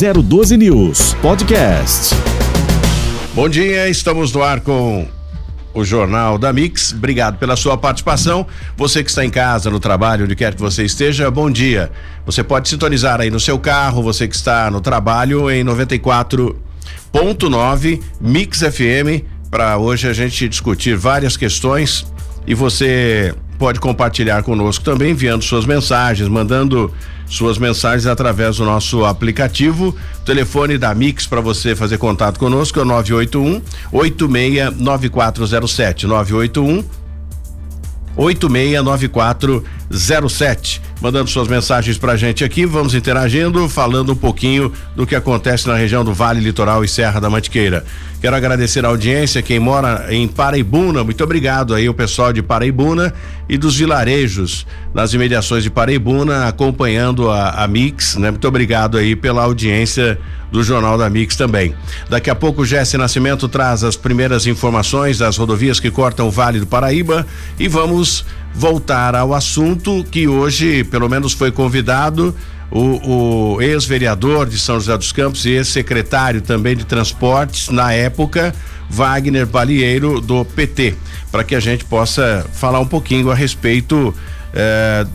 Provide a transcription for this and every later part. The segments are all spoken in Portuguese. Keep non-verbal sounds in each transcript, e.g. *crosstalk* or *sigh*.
012 News Podcast. Bom dia, estamos no ar com o Jornal da Mix. Obrigado pela sua participação. Você que está em casa, no trabalho, onde quer que você esteja, bom dia. Você pode sintonizar aí no seu carro, você que está no trabalho em 94.9 Mix FM para hoje a gente discutir várias questões e você pode compartilhar conosco também, enviando suas mensagens, mandando suas mensagens através do nosso aplicativo. O telefone da Mix para você fazer contato conosco é o 981 869407 981 869407 mandando suas mensagens pra gente aqui, vamos interagindo, falando um pouquinho do que acontece na região do Vale Litoral e Serra da Mantiqueira. Quero agradecer a audiência, quem mora em Paraibuna, muito obrigado aí o pessoal de Paraibuna e dos vilarejos nas imediações de Paraibuna, acompanhando a, a Mix, né? Muito obrigado aí pela audiência do Jornal da Mix também. Daqui a pouco Jesse Nascimento traz as primeiras informações das rodovias que cortam o Vale do Paraíba e vamos voltar ao assunto que hoje, pelo menos, foi convidado o, o ex-vereador de São José dos Campos e ex-secretário também de transportes, na época, Wagner Balieiro, do PT, para que a gente possa falar um pouquinho a respeito eh,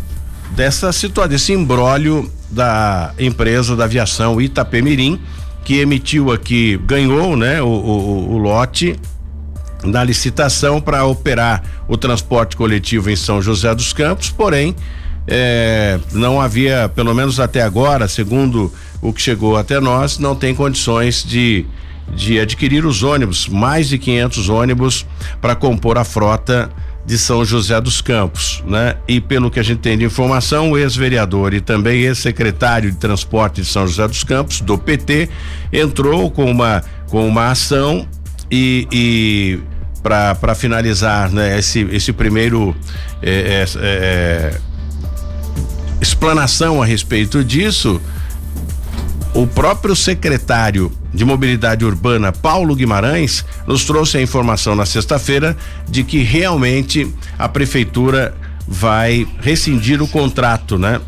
dessa situação, desse imbróglio da empresa da aviação Itapemirim, que emitiu aqui, ganhou, né, o, o, o lote na licitação para operar o transporte coletivo em São José dos Campos, porém é, não havia, pelo menos até agora, segundo o que chegou até nós, não tem condições de, de adquirir os ônibus, mais de 500 ônibus para compor a frota de São José dos Campos, né? E pelo que a gente tem de informação, o ex-vereador e também ex-secretário de transporte de São José dos Campos, do PT, entrou com uma com uma ação e, e para finalizar né, esse, esse primeiro é, é, é, explanação a respeito disso, o próprio secretário de Mobilidade Urbana, Paulo Guimarães, nos trouxe a informação na sexta-feira de que realmente a prefeitura vai rescindir o contrato, né?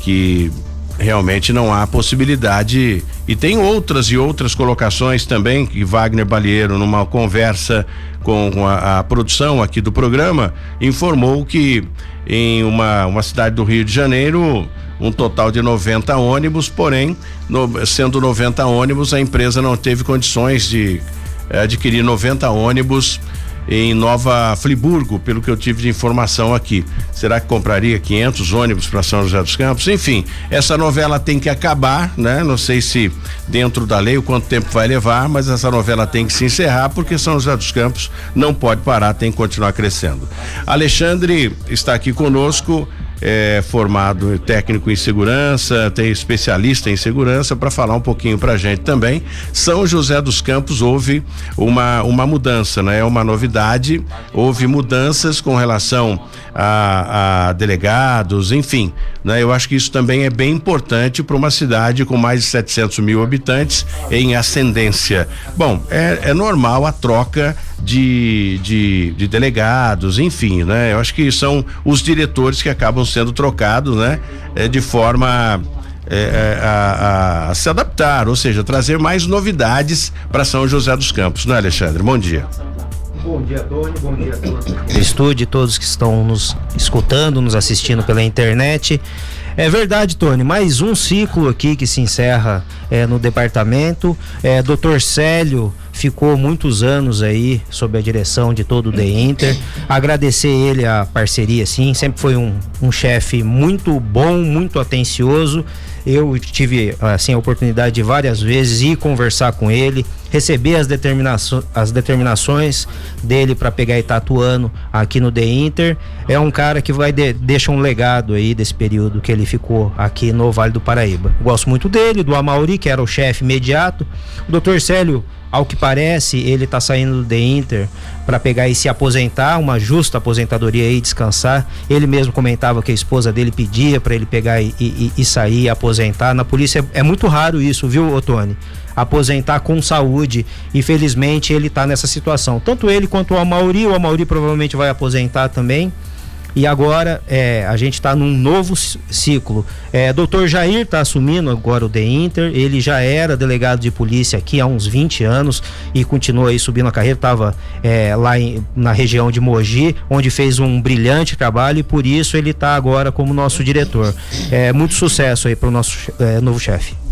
Que realmente não há possibilidade. E tem outras e outras colocações também que Wagner Balieiro numa conversa com a, a, produção aqui do programa informou que em uma, uma cidade do Rio de Janeiro um total de 90 ônibus, porém, no, sendo 90 ônibus, a empresa não teve condições de eh, adquirir 90 ônibus em Nova Friburgo, pelo que eu tive de informação aqui. Será que compraria 500 ônibus para São José dos Campos? Enfim, essa novela tem que acabar, né? Não sei se dentro da lei o quanto tempo vai levar, mas essa novela tem que se encerrar porque São José dos Campos não pode parar, tem que continuar crescendo. Alexandre está aqui conosco é formado técnico em segurança, tem especialista em segurança para falar um pouquinho para gente também. São José dos Campos houve uma uma mudança, né? É uma novidade, houve mudanças com relação a, a delegados, enfim, né? Eu acho que isso também é bem importante para uma cidade com mais de 700 mil habitantes em ascendência. Bom, é, é normal a troca de, de, de, delegados, enfim, né? Eu acho que são os diretores que acabam sendo trocados, né? É, de forma é, é a, a, a, se adaptar, ou seja, trazer mais novidades para São José dos Campos, não é, Alexandre? Bom dia. Bom dia, Tony. Bom dia a todos do estúdio, todos que estão nos escutando, nos assistindo pela internet. É verdade, Tony. Mais um ciclo aqui que se encerra é, no departamento. É, Doutor Célio ficou muitos anos aí sob a direção de todo o The Inter. Agradecer ele a parceria, sim. Sempre foi um, um chefe muito bom, muito atencioso. Eu tive assim a oportunidade de várias vezes ir conversar com ele, receber as, determinações, as determinações dele para pegar Itatuano aqui no The Inter. É um cara que vai de, deixa um legado aí desse período que ele ficou aqui no Vale do Paraíba. Gosto muito dele, do Amauri, que era o chefe imediato. O Dr. Célio ao que parece, ele está saindo do The Inter para pegar e se aposentar, uma justa aposentadoria e descansar. Ele mesmo comentava que a esposa dele pedia para ele pegar e, e, e, sair aposentar. Na polícia é, é muito raro isso, viu, Otone? Aposentar com saúde. Infelizmente, ele está nessa situação. Tanto ele quanto o Amauri. O Amauri provavelmente vai aposentar também. E agora é, a gente está num novo ciclo. É, Doutor Jair está assumindo agora o The Inter, ele já era delegado de polícia aqui há uns 20 anos e continua aí subindo a carreira, estava é, lá em, na região de Mogi, onde fez um brilhante trabalho e por isso ele está agora como nosso diretor. É, muito sucesso aí para o nosso é, novo chefe.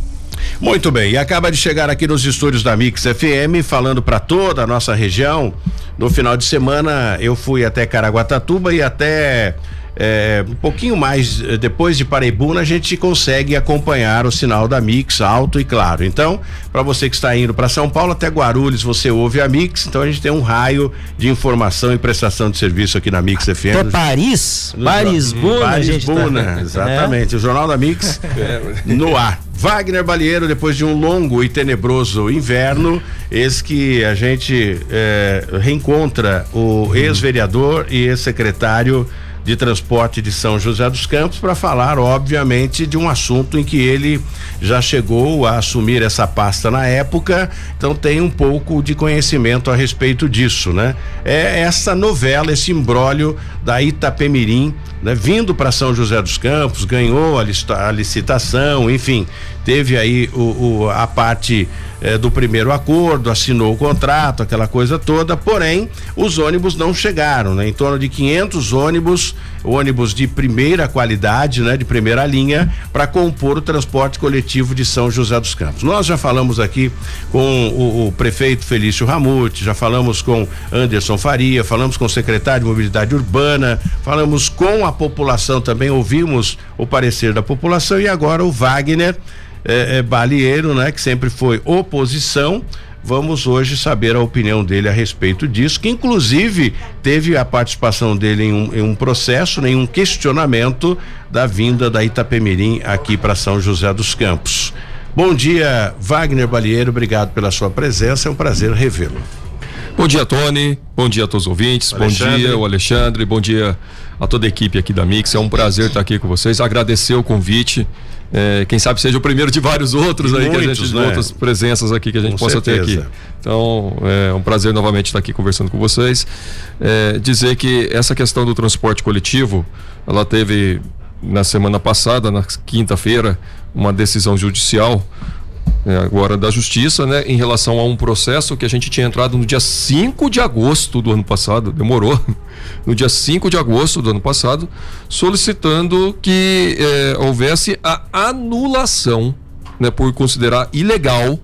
Muito bem, e acaba de chegar aqui nos estúdios da Mix FM, falando para toda a nossa região. No final de semana eu fui até Caraguatatuba e até é, um pouquinho mais eh, depois de Paraibuna a gente consegue acompanhar o sinal da Mix alto e claro. Então, para você que está indo para São Paulo até Guarulhos, você ouve a Mix, então a gente tem um raio de informação e prestação de serviço aqui na Mix FM. Até Paris, Paris Buna, Paris Buna, tá, *laughs* exatamente. É. O Jornal da Mix *laughs* no ar. Wagner Balieiro, depois de um longo e tenebroso inverno, eis que a gente é, reencontra o ex-vereador e ex-secretário de Transporte de São José dos Campos para falar, obviamente, de um assunto em que ele já chegou a assumir essa pasta na época, então tem um pouco de conhecimento a respeito disso, né? É essa novela, esse imbróglio da Itapemirim, né? Vindo para São José dos Campos, ganhou a, a licitação, enfim, teve aí o, o a parte eh, do primeiro acordo, assinou o contrato, aquela coisa toda, porém os ônibus não chegaram, né? Em torno de 500 ônibus, ônibus de primeira qualidade, né? De primeira linha, para compor o transporte coletivo de São José dos Campos. Nós já falamos aqui com o, o prefeito Felício Ramute, já falamos com Anderson Faria, falamos com o secretário de Mobilidade Urbana, falamos com a população também, ouvimos o parecer da população e agora o Wagner é, é, Balieiro, né? Que sempre foi oposição. Vamos hoje saber a opinião dele a respeito disso, que inclusive teve a participação dele em um, em um processo, em um questionamento da vinda da Itapemirim aqui para São José dos Campos. Bom dia, Wagner Balieiro, obrigado pela sua presença, é um prazer revê-lo. Bom dia, Tony. Bom dia a todos os ouvintes. Bom dia, o Alexandre. Bom dia a toda a equipe aqui da Mix. É um prazer estar aqui com vocês. Agradecer o convite. É, quem sabe seja o primeiro de vários outros aí Muitos, que a gente, né? outras presenças aqui que a gente com possa certeza. ter aqui. Então, é um prazer novamente estar aqui conversando com vocês. É, dizer que essa questão do transporte coletivo, ela teve na semana passada, na quinta-feira, uma decisão judicial agora da Justiça, né, em relação a um processo que a gente tinha entrado no dia 5 de agosto do ano passado, demorou, *laughs* no dia 5 de agosto do ano passado, solicitando que é, houvesse a anulação, né, por considerar ilegal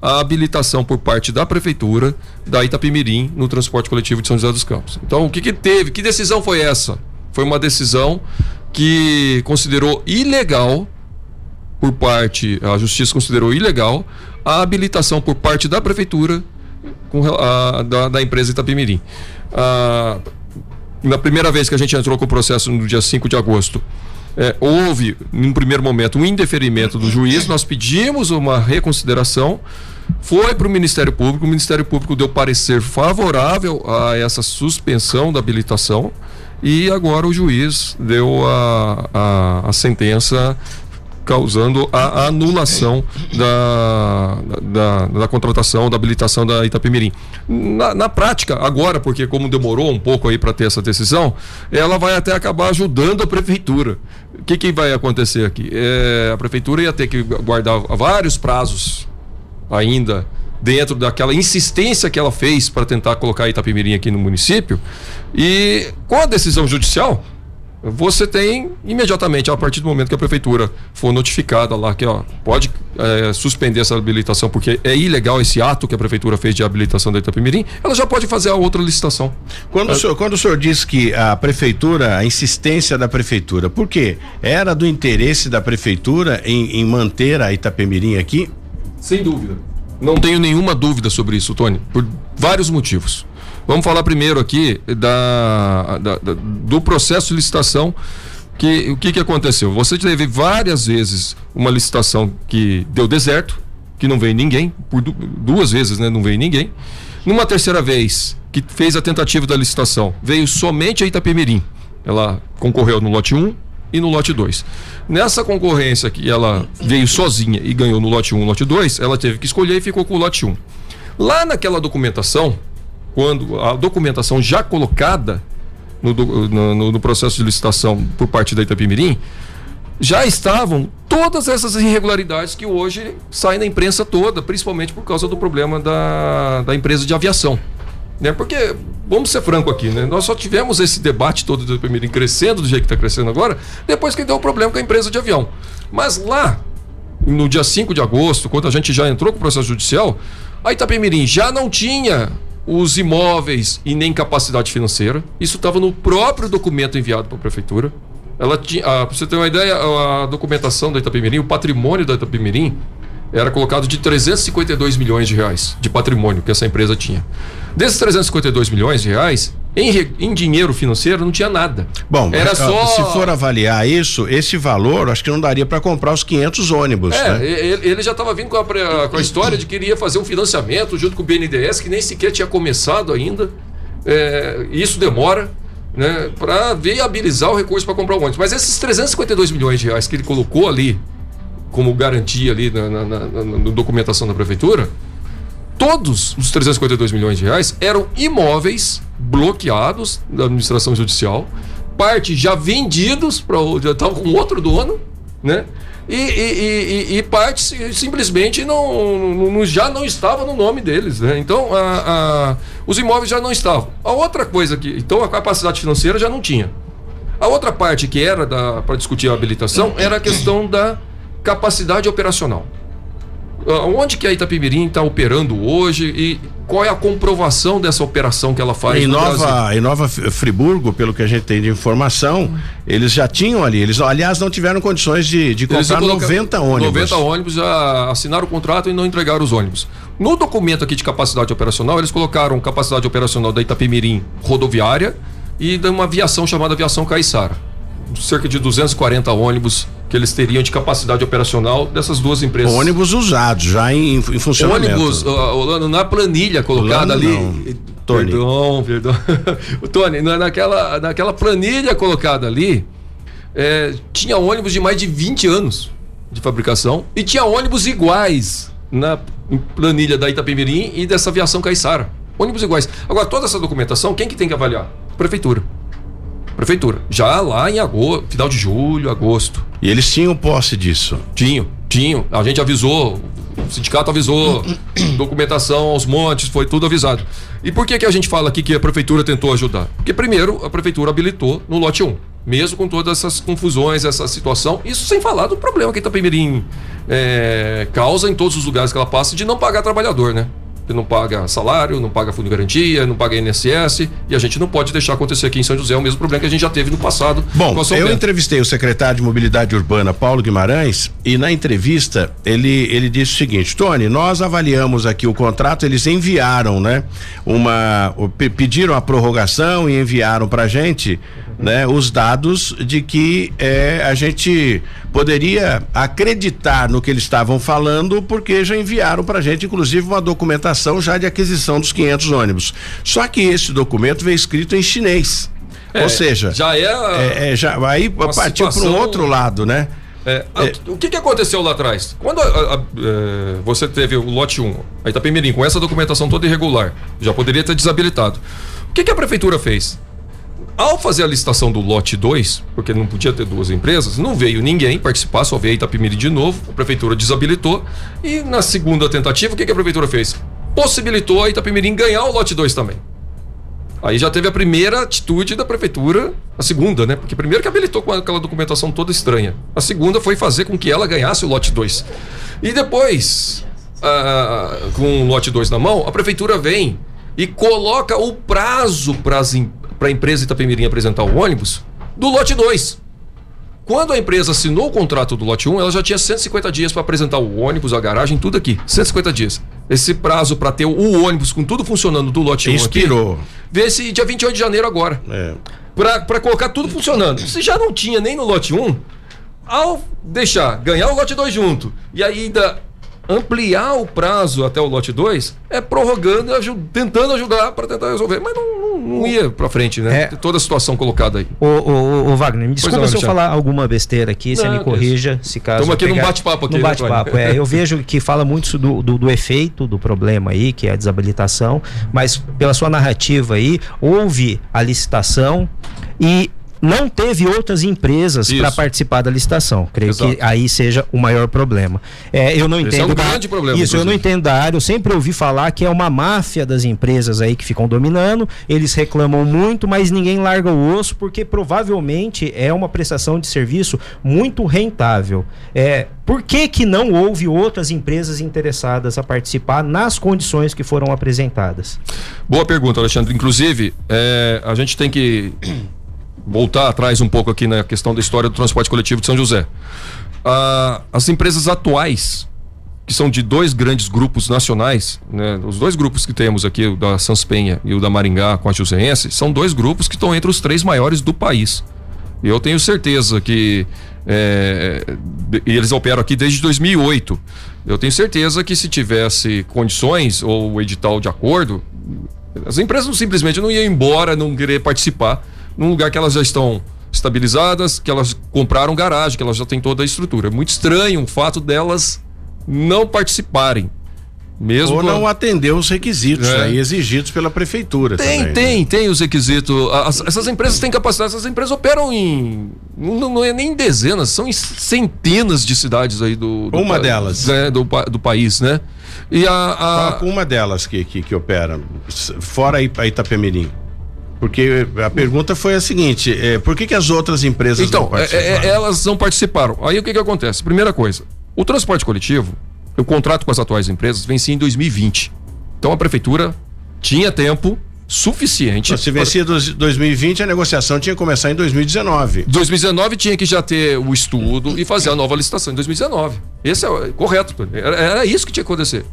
a habilitação por parte da prefeitura da Itapimirim no transporte coletivo de São José dos Campos. Então, o que, que teve? Que decisão foi essa? Foi uma decisão que considerou ilegal por parte, a justiça considerou ilegal a habilitação por parte da prefeitura com, a, da, da empresa Itapimirim. A, na primeira vez que a gente entrou com o processo no dia 5 de agosto, é, houve, num primeiro momento, um indeferimento do juiz, nós pedimos uma reconsideração, foi para o Ministério Público, o Ministério Público deu parecer favorável a essa suspensão da habilitação. E agora o juiz deu a, a, a sentença causando a anulação da, da, da contratação, da habilitação da Itapemirim. Na, na, prática, agora, porque como demorou um pouco aí para ter essa decisão, ela vai até acabar ajudando a prefeitura. O que, que vai acontecer aqui? É, a prefeitura ia ter que guardar vários prazos ainda dentro daquela insistência que ela fez para tentar colocar Itapemirim aqui no município. E com a decisão judicial, você tem imediatamente, a partir do momento que a prefeitura for notificada lá que ó, pode é, suspender essa habilitação, porque é ilegal esse ato que a prefeitura fez de habilitação da Itapemirim, ela já pode fazer a outra licitação. Quando, é. o, senhor, quando o senhor diz que a prefeitura, a insistência da prefeitura, por quê? Era do interesse da prefeitura em, em manter a Itapemirim aqui? Sem dúvida. Não tenho nenhuma dúvida sobre isso, Tony, por vários motivos. Vamos falar primeiro aqui da, da, da do processo de licitação. Que, o que, que aconteceu? Você teve várias vezes uma licitação que deu deserto, que não veio ninguém, por duas vezes né, não veio ninguém. Numa terceira vez, que fez a tentativa da licitação, veio somente a Itapemirim. Ela concorreu no lote 1 e no lote 2. Nessa concorrência que ela veio sozinha e ganhou no lote 1 e lote 2, ela teve que escolher e ficou com o lote 1. Lá naquela documentação, quando a documentação já colocada, no, no, no processo de licitação por parte da Itapimirim, já estavam todas essas irregularidades que hoje saem na imprensa toda, principalmente por causa do problema da, da empresa de aviação. Né? Porque, vamos ser franco aqui, né? nós só tivemos esse debate todo do Itapemirim crescendo do jeito que está crescendo agora, depois que deu o problema com a empresa de avião. Mas lá, no dia 5 de agosto, quando a gente já entrou com o processo judicial, a Itapemirim já não tinha os imóveis e nem capacidade financeira. Isso estava no próprio documento enviado para a prefeitura. Ela tinha, ah, para você ter uma ideia, a documentação da Itapemirim, o patrimônio da Itapemirim era colocado de 352 milhões de reais de patrimônio que essa empresa tinha. Desses 352 milhões de reais, em, em, dinheiro financeiro não tinha nada. Bom, era só. Se for avaliar isso, esse valor, acho que não daria para comprar os 500 ônibus. É, né? ele, ele, já estava vindo com a, com a história de que iria fazer um financiamento junto com o BNDES, que nem sequer tinha começado ainda. É, isso demora. Né, para viabilizar o recurso para comprar o ônibus. Mas esses 352 milhões de reais que ele colocou ali como garantia ali na, na, na, na documentação da prefeitura, todos os 352 milhões de reais eram imóveis bloqueados da administração judicial, parte já vendidos para já com outro dono, né? E, e, e, e parte simplesmente não, não, já não estava no nome deles, né? Então a, a, os imóveis já não estavam. A outra coisa que então a capacidade financeira já não tinha. A outra parte que era para discutir a habilitação era a questão da capacidade operacional. Onde que a Itapemirim está operando hoje e qual é a comprovação dessa operação que ela faz em Nova Em Nova Friburgo, pelo que a gente tem de informação, eles já tinham ali, eles aliás não tiveram condições de, de comprar 90 ônibus. 90 ônibus já assinaram o contrato e não entregaram os ônibus. No documento aqui de capacidade operacional, eles colocaram capacidade operacional da Itapemirim rodoviária e de uma aviação chamada Aviação Caiçara. Cerca de 240 ônibus que eles teriam de capacidade operacional dessas duas empresas. Ônibus usados, já em, em funcionamento. Ônibus, uh, na planilha colocada ali. Não. Tony. Perdão, perdão. *laughs* Tony, naquela, naquela planilha colocada ali, é, tinha ônibus de mais de 20 anos de fabricação e tinha ônibus iguais na planilha da Itapemirim e dessa aviação Caiçara. Ônibus iguais. Agora, toda essa documentação, quem que tem que avaliar? Prefeitura. Prefeitura. Já lá em agosto, final de julho, agosto. E eles tinham posse disso? Tinham, tinham. A gente avisou, o sindicato avisou, *clears throat* documentação aos montes, foi tudo avisado. E por que, que a gente fala aqui que a prefeitura tentou ajudar? Porque, primeiro, a prefeitura habilitou no lote 1. Mesmo com todas essas confusões, essa situação, isso sem falar do problema que Itapemirim é, causa em todos os lugares que ela passa de não pagar trabalhador, né? Não paga salário, não paga fundo de garantia, não paga INSS, e a gente não pode deixar acontecer aqui em São José o mesmo problema que a gente já teve no passado. Bom, eu entrevistei o secretário de Mobilidade Urbana, Paulo Guimarães, e na entrevista ele, ele disse o seguinte: Tony, nós avaliamos aqui o contrato, eles enviaram, né? Uma. pediram a prorrogação e enviaram pra gente né, os dados de que é, a gente poderia acreditar no que eles estavam falando, porque já enviaram para a gente, inclusive, uma documentação já de aquisição dos 500 ônibus. Só que esse documento veio escrito em chinês. É, Ou seja, já é, é, é já aí partiu para um outro lado, né? É, é. o que, que aconteceu lá atrás? Quando a, a, é, você teve o lote 1, a Itapemirim, com essa documentação toda irregular, já poderia ter desabilitado. O que, que a prefeitura fez? Ao fazer a licitação do lote 2, porque não podia ter duas empresas, não veio ninguém participar, só veio a Itapemirim de novo, a prefeitura desabilitou e na segunda tentativa, o que, a prefeitura fez? Possibilitou a Itapemirim ganhar o lote 2 também. Aí já teve a primeira atitude da prefeitura, a segunda, né? Porque primeiro que habilitou com aquela documentação toda estranha. A segunda foi fazer com que ela ganhasse o lote 2. E depois, com o lote 2 na mão, a prefeitura vem e coloca o prazo para as empresas para a empresa Itapemirim apresentar o ônibus do lote 2. Quando a empresa assinou o contrato do lote 1, ela já tinha 150 dias para apresentar o ônibus, a garagem, tudo aqui. 150 dias. Esse prazo para ter o ônibus com tudo funcionando do lote 1 Inspirou. aqui. Vê esse dia 28 de janeiro agora. É. Para colocar tudo funcionando. Se já não tinha nem no lote 1, ao deixar ganhar o lote 2 junto e ainda ampliar o prazo até o lote 2 é prorrogando, tentando ajudar para tentar resolver. Mas não, não, não ia para frente, né? É. Toda a situação colocada aí. O, o, o Wagner, me desculpa se eu falar alguma besteira aqui, você me corrija, se caso. Estamos aqui pegar... num bate-papo aqui. Num né, bate-papo, é. Eu vejo que fala muito do, do, do, efeito do problema aí, que é a desabilitação, mas pela sua narrativa aí, houve a licitação e não teve outras empresas para participar da licitação. Creio Exato. que aí seja o maior problema. É, eu não Esse entendo. É um da... grande problema. Isso, inclusive. eu não entendo da área. Eu sempre ouvi falar que é uma máfia das empresas aí que ficam dominando. Eles reclamam muito, mas ninguém larga o osso porque provavelmente é uma prestação de serviço muito rentável. É, por que, que não houve outras empresas interessadas a participar nas condições que foram apresentadas? Boa pergunta, Alexandre. Inclusive, é, a gente tem que voltar atrás um pouco aqui na questão da história do transporte coletivo de São José. Ah, as empresas atuais, que são de dois grandes grupos nacionais, né, os dois grupos que temos aqui, o da Sanspenha e o da Maringá com a Joseense, são dois grupos que estão entre os três maiores do país. E eu tenho certeza que é, eles operam aqui desde 2008. Eu tenho certeza que se tivesse condições ou o edital de acordo, as empresas não, simplesmente não iam embora, não querer participar num lugar que elas já estão estabilizadas, que elas compraram garagem, que elas já têm toda a estrutura. É muito estranho o fato delas não participarem. Mesmo Ou não atender os requisitos é. aí exigidos pela prefeitura. Tem, também, tem, né? tem os requisitos. As, essas empresas têm capacidade, essas empresas operam em. Não, não é nem dezenas, são em centenas de cidades aí do. do uma delas. É, do, do país, né? E a. a... Uma delas que, que, que opera, fora a Itapemirim. Porque a pergunta foi a seguinte: é, por que, que as outras empresas então, não participaram? É, é, elas não participaram. Aí o que, que acontece? Primeira coisa: o transporte coletivo, o contrato com as atuais empresas vencia em 2020. Então a prefeitura tinha tempo suficiente. Se vencia para... 2020, a negociação tinha que começar em 2019. 2019 tinha que já ter o estudo e fazer a nova licitação em 2019. Esse é correto. Era, era isso que tinha que acontecer.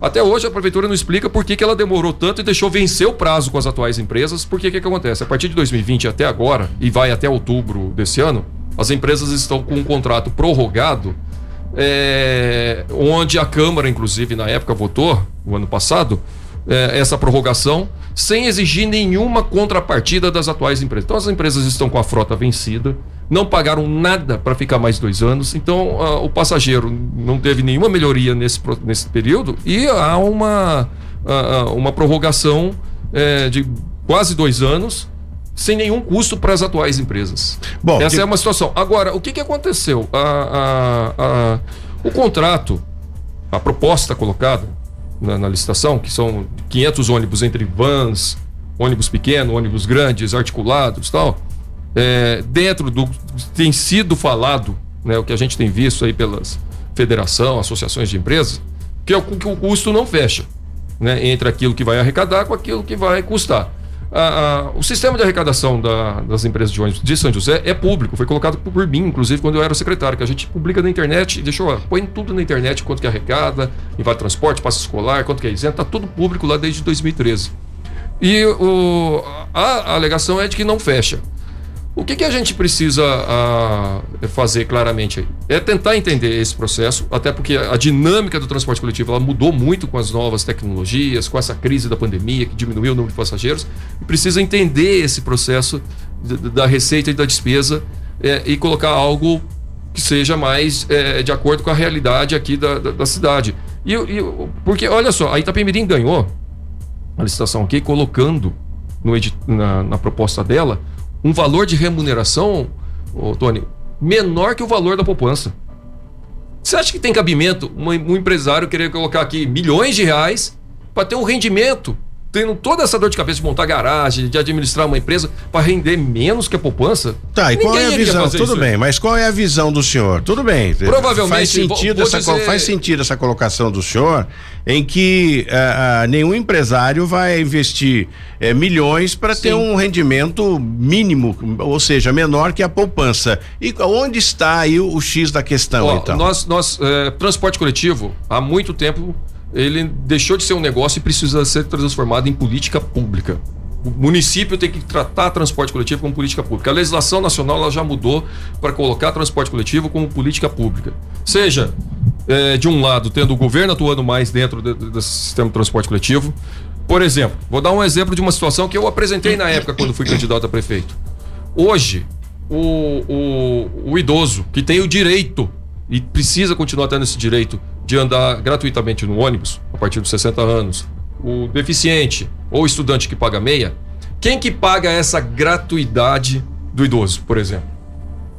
Até hoje a prefeitura não explica por que, que ela demorou tanto e deixou vencer o prazo com as atuais empresas. Porque o que, que acontece? A partir de 2020 até agora, e vai até outubro desse ano, as empresas estão com um contrato prorrogado, é, onde a Câmara, inclusive, na época votou, o ano passado, é, essa prorrogação, sem exigir nenhuma contrapartida das atuais empresas. Então as empresas estão com a frota vencida, não pagaram nada para ficar mais dois anos, então uh, o passageiro não teve nenhuma melhoria nesse, nesse período e há uma, uh, uma prorrogação uh, de quase dois anos sem nenhum custo para as atuais empresas. Bom, Essa que... é uma situação. Agora, o que, que aconteceu? o contrato, a proposta colocada na, na licitação, que são 500 ônibus entre vans, ônibus pequeno, ônibus grandes, articulados tal, é, dentro do tem sido falado, né, o que a gente tem visto aí pelas federação, associações de empresas, que é o que o custo não fecha, né, entre aquilo que vai arrecadar com aquilo que vai custar. A, a, o sistema de arrecadação da, das empresas de ônibus de São José é público, foi colocado por mim, inclusive quando eu era secretário, que a gente publica na internet, deixou, põe tudo na internet, quanto que arrecada, vale transporte, passe escolar, quanto que é isento, tá tudo público lá desde 2013. E o, a, a alegação é de que não fecha. O que, que a gente precisa a, fazer claramente aí? É tentar entender esse processo, até porque a dinâmica do transporte coletivo ela mudou muito com as novas tecnologias, com essa crise da pandemia que diminuiu o número de passageiros, e precisa entender esse processo da receita e da despesa é, e colocar algo que seja mais é, de acordo com a realidade aqui da, da, da cidade. E, e, porque, olha só, a Itapemirim ganhou a licitação aqui colocando no, na, na proposta dela um valor de remuneração, ô, Tony, menor que o valor da poupança. Você acha que tem cabimento um, um empresário querer colocar aqui milhões de reais para ter um rendimento tendo toda essa dor de cabeça de montar garagem, de administrar uma empresa para render menos que a poupança. Tá, e qual é a visão? Tudo isso. bem, mas qual é a visão do senhor? Tudo bem. Provavelmente faz sentido, essa, dizer... faz sentido essa colocação do senhor em que uh, uh, nenhum empresário vai investir uh, milhões para ter um rendimento mínimo, ou seja, menor que a poupança. E onde está aí o, o X da questão, Ó, então? Nós, nós eh, transporte coletivo, há muito tempo ele deixou de ser um negócio e precisa ser transformado em política pública. O município tem que tratar transporte coletivo como política pública. A legislação nacional ela já mudou para colocar transporte coletivo como política pública. Seja, é, de um lado, tendo o governo atuando mais dentro do, sistema de transporte coletivo, Por exemplo, vou dar um exemplo de uma situação que eu apresentei na época quando fui candidato a prefeito. Hoje, o, o, o idoso que tem o direito e precisa continuar tendo esse direito de andar gratuitamente no ônibus a partir dos 60 anos, o deficiente ou estudante que paga meia, quem que paga essa gratuidade do idoso, por exemplo?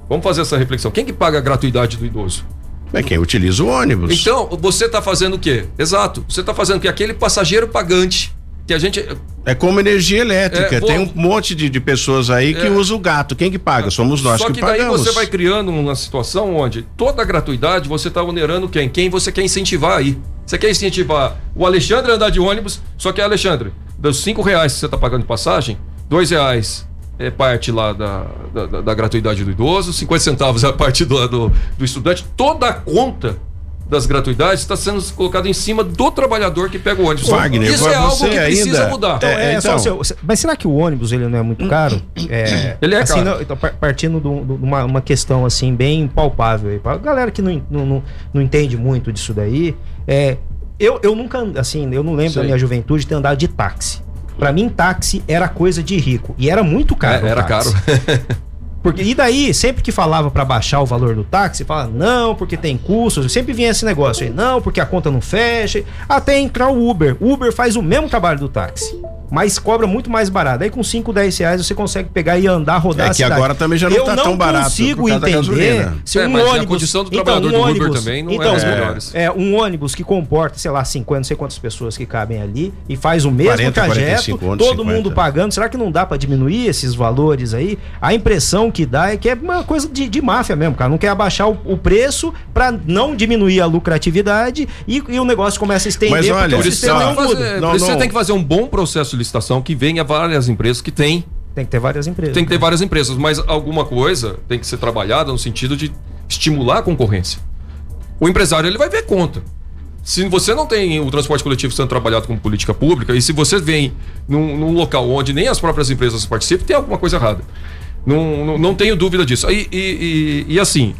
Vamos fazer essa reflexão. Quem que paga a gratuidade do idoso? É quem utiliza o ônibus. Então, você está fazendo o quê? Exato. Você está fazendo que aquele passageiro pagante que a gente. É como energia elétrica. É, vou... Tem um monte de, de pessoas aí que é... usa o gato. Quem que paga? Somos nós Só que, que daí pagamos. você vai criando uma situação onde toda a gratuidade você está onerando quem? Quem você quer incentivar aí. Você quer incentivar o Alexandre a andar de ônibus, só que Alexandre, dos cinco reais que você está pagando de passagem, dois reais é parte lá da, da, da, gratuidade do idoso, 50 centavos é a parte do, do, do estudante, toda a conta das gratuidades está sendo colocado em cima do trabalhador que pega o ônibus. Wagner, Isso é algo que precisa ainda... mudar. Então, é, é, então... Só, mas será que o ônibus ele não é muito caro? *coughs* É, ele é assim, caro. Não, então, partindo de uma, uma, questão assim bem palpável aí, para galera que não, não, não, não, entende muito disso daí, é, eu, eu nunca, assim, eu não lembro Sei. da minha juventude de ter andado de táxi. Para mim, táxi era coisa de rico e era muito caro. É, era caro. *laughs* Porque, e daí, sempre que falava para baixar o valor do táxi, fala não, porque tem custos. Sempre vinha esse negócio aí, não, porque a conta não fecha. Até entrar o Uber. O Uber faz o mesmo trabalho do táxi mas cobra muito mais barato. Aí com 5, 10 reais você consegue pegar e andar, rodar é que agora também já não está tão barato. Eu não consigo entender se é, um ônibus... a condição do então, trabalhador um ônibus, do Uber também não então, é, melhores. É, um ônibus que comporta, sei lá, 50, não sei quantas pessoas que cabem ali e faz o mesmo 40, trajeto, todo 50. mundo pagando. Será que não dá para diminuir esses valores aí? A impressão que dá é que é uma coisa de, de máfia mesmo, cara. Não quer abaixar o, o preço para não diminuir a lucratividade e, e, o negócio começa a estender Mas olha, o sistema não, fazer, não, não, Você tem que fazer um bom processo de licitação que venha várias empresas que têm. Tem que ter várias empresas. Tem que ter várias empresas, mas alguma coisa tem que ser trabalhada no sentido de estimular a concorrência. O empresário ele vai ver conta. Se você não tem o transporte coletivo sendo trabalhado como política pública, e se você vem num, num local onde nem as próprias empresas participam, tem alguma coisa errada. Não, não, não tenho dúvida disso. E, e, e, e assim,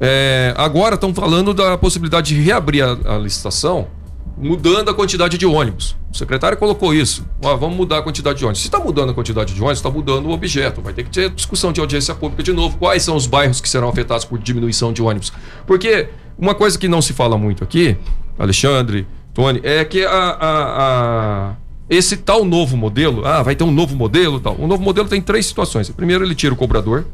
é, agora estão falando da possibilidade de reabrir a, a licitação mudando a quantidade de ônibus. O secretário colocou isso. Ah, vamos mudar a quantidade de ônibus. Se está mudando a quantidade de ônibus, está mudando o objeto. Vai ter que ter discussão de audiência pública de novo. Quais são os bairros que serão afetados por diminuição de ônibus? Porque uma coisa que não se fala muito aqui, Alexandre, Tony, é que a, a, a, esse tal novo modelo, ah, vai ter um novo modelo tal. O novo modelo tem três situações. Primeiro, ele tira o cobrador,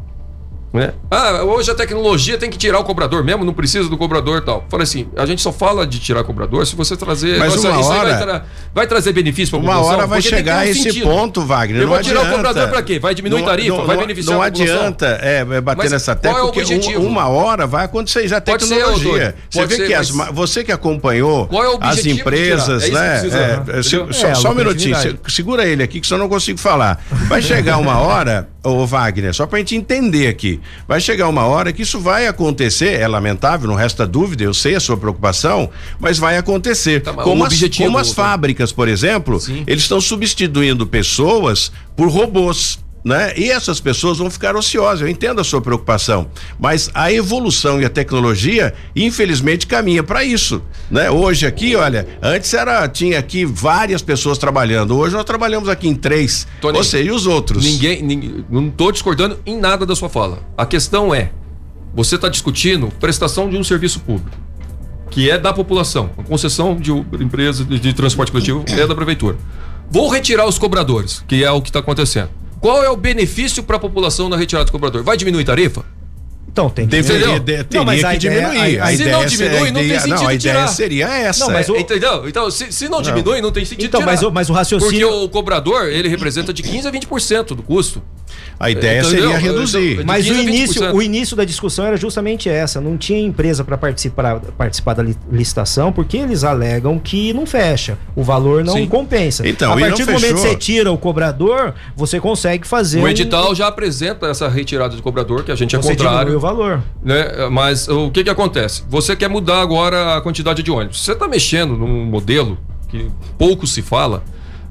né? Ah, hoje a tecnologia tem que tirar o cobrador mesmo, não precisa do cobrador tal. Falei assim, a gente só fala de tirar cobrador se você trazer. Mas nossa, uma hora, vai, tra vai, trazer benefício para a população. Uma hora vai chegar a esse sentido. ponto, Wagner. Eu vou tirar o cobrador para quê? Vai diminuir não, tarifa? Não, vai beneficiar não a população? Não adianta é, é, bater Mas nessa tecla, é porque uma hora vai acontecer já Pode tecnologia. Ser, você vê ser, que as, você que acompanhou é as empresas, é né? É, só um minutinho, segura ele aqui que só não consigo falar. Vai chegar uma hora, ô Wagner, só para a gente entender aqui. Vai chegar uma hora que isso vai acontecer, é lamentável, não resta dúvida, eu sei a sua preocupação, mas vai acontecer. Tá, como, as, como as fábricas, por exemplo, Sim. eles estão substituindo pessoas por robôs né? E essas pessoas vão ficar ociosas. Eu entendo a sua preocupação, mas a evolução e a tecnologia, infelizmente, caminha para isso, né? Hoje aqui, olha, antes era tinha aqui várias pessoas trabalhando. Hoje nós trabalhamos aqui em três. Tony, Você e os outros. Ninguém, ninguém não estou discordando em nada da sua fala. A questão é, você está discutindo prestação de um serviço público que é da população. A concessão de empresa de, de transporte coletivo é da prefeitura. Vou retirar os cobradores, que é o que está acontecendo. Qual é o benefício para a população na retirada do cobrador? Vai diminuir tarifa? Então tem que Deveria, de, teria não, que diminuir. A, a se não diminui, não tem sentido não, a ideia tirar. seria essa. Não, mas o... Entendeu? Então, se, se não, não diminui, não tem sentido então, tirar. Mas o, mas o raciocínio... Porque o cobrador, ele representa de 15% a 20% do custo. A ideia Entendeu? seria reduzir. Mas o início, o início da discussão era justamente essa. Não tinha empresa para participar, participar da licitação, porque eles alegam que não fecha. O valor não Sim. compensa. Então, a partir do momento que você tira o cobrador, você consegue fazer. O edital um... já apresenta essa retirada de cobrador, que a gente é você contrário. o valor. Né? Mas o que, que acontece? Você quer mudar agora a quantidade de ônibus. Você está mexendo num modelo que pouco se fala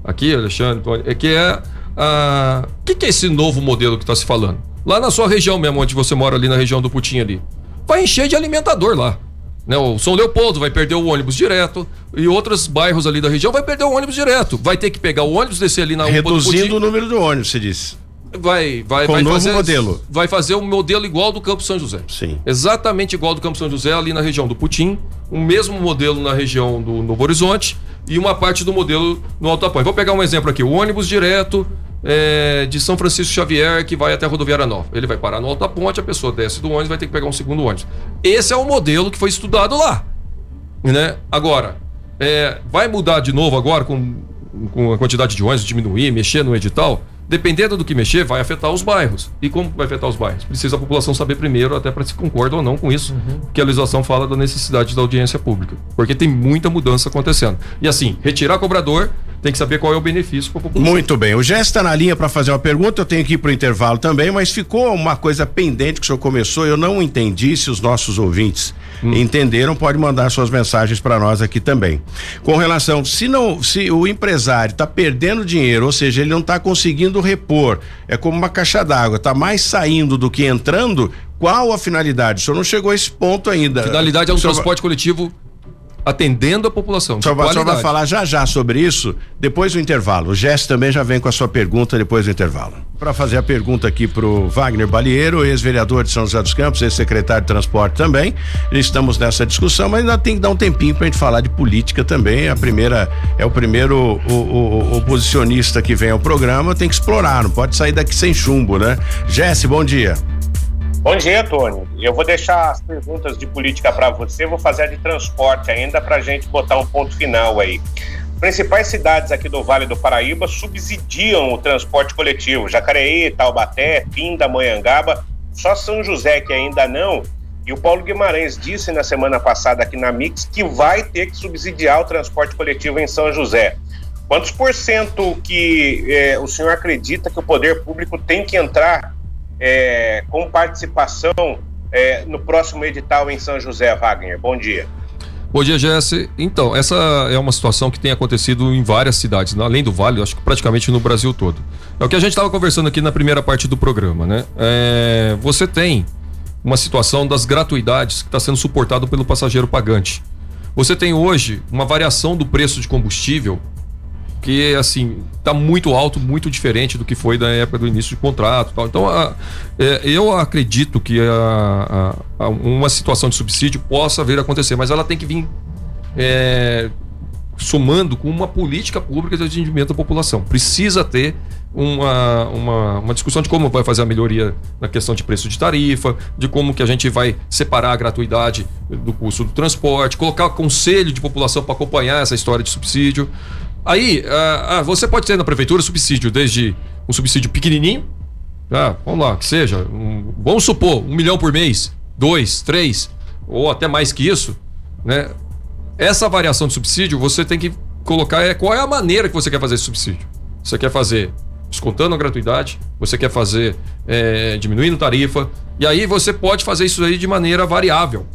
aqui, Alexandre, é que é ah, que, que é esse novo modelo que está se falando? Lá na sua região mesmo, onde você mora ali na região do Putim ali. Vai encher de alimentador lá. Né? O São Leopoldo vai perder o ônibus direto e outros bairros ali da região vai perder o ônibus direto. Vai ter que pegar o ônibus, descer ali na Reduzindo o número do ônibus, se disse. Vai, vai, Com vai novo fazer modelo. Vai fazer o modelo igual do Campo São José. Sim. Exatamente igual do Campo São José ali na região do Putim, o mesmo modelo na região do Novo Horizonte e uma parte do modelo no Alto Apoio. Vou pegar um exemplo aqui, o ônibus direto é, de São Francisco Xavier que vai até a Rodoviária Nova. Ele vai parar no Alta Ponte, a pessoa desce do ônibus, vai ter que pegar um segundo ônibus. Esse é o modelo que foi estudado lá. Né? Agora, é, vai mudar de novo agora com, com a quantidade de ônibus, diminuir, mexer no edital? Dependendo do que mexer, vai afetar os bairros. E como vai afetar os bairros? Precisa a população saber primeiro, até para se concorda ou não com isso, que a legislação fala da necessidade da audiência pública. Porque tem muita mudança acontecendo. E assim, retirar cobrador, tem que saber qual é o benefício para a população. Muito bem. O Jess está na linha para fazer uma pergunta. Eu tenho que ir para o intervalo também, mas ficou uma coisa pendente que o senhor começou. Eu não entendi. Se os nossos ouvintes entenderam, pode mandar suas mensagens para nós aqui também. Com relação, se não, se o empresário está perdendo dinheiro, ou seja, ele não está conseguindo repor, é como uma caixa d'água, está mais saindo do que entrando. Qual a finalidade? O senhor não chegou a esse ponto ainda. Finalidade é um senhor transporte coletivo atendendo a população. O vai- o falar já já sobre isso depois do intervalo. O Jess também já vem com a sua pergunta depois do intervalo. Para fazer a pergunta aqui pro Wagner Balieiro, ex-vereador de São José dos Campos, ex-secretário de transporte também. Estamos nessa discussão, mas ainda tem que dar um tempinho para a gente falar de política também. A primeira é o primeiro o, o- o oposicionista que vem ao programa, tem que explorar, não pode sair daqui sem chumbo, né? Jesse, bom dia. Bom dia, Tony. Eu vou deixar as perguntas de política para você, vou fazer a de transporte ainda para a gente botar um ponto final aí. Principais cidades aqui do Vale do Paraíba subsidiam o transporte coletivo: Jacareí, Taubaté, Pindamonhangaba, só São José que ainda não. E o Paulo Guimarães disse na semana passada aqui na Mix que vai ter que subsidiar o transporte coletivo em São José. Quantos por cento que eh, o senhor acredita que o poder público tem que entrar é, com participação é, no próximo edital em São José, Wagner. Bom dia. Bom dia, Jesse. Então, essa é uma situação que tem acontecido em várias cidades, né? além do Vale, acho que praticamente no Brasil todo. É o que a gente estava conversando aqui na primeira parte do programa, né? É, você tem uma situação das gratuidades que está sendo suportado pelo passageiro pagante. Você tem hoje uma variação do preço de combustível que assim está muito alto, muito diferente do que foi da época do início de contrato. Tal. Então, a- é, eu acredito que a- a- uma situação de subsídio possa vir a acontecer, mas ela tem que vir é, somando com uma política pública de atendimento à população. Precisa ter uma, uma, uma discussão de como vai fazer a melhoria na questão de preço de tarifa, de como que a gente vai separar a gratuidade do custo do transporte, colocar conselho de população para acompanhar essa história de subsídio. Aí, ah, ah, você pode ter na prefeitura subsídio desde um subsídio pequenininho, ah, vamos lá, que seja, um- vamos supor, um milhão por mês, dois, três, ou até mais que isso, né? Essa variação de subsídio, você tem que colocar é, qual é a maneira que você quer fazer esse subsídio. Você quer fazer descontando a gratuidade, você quer fazer é, diminuindo tarifa, e aí você pode fazer isso aí de maneira variável.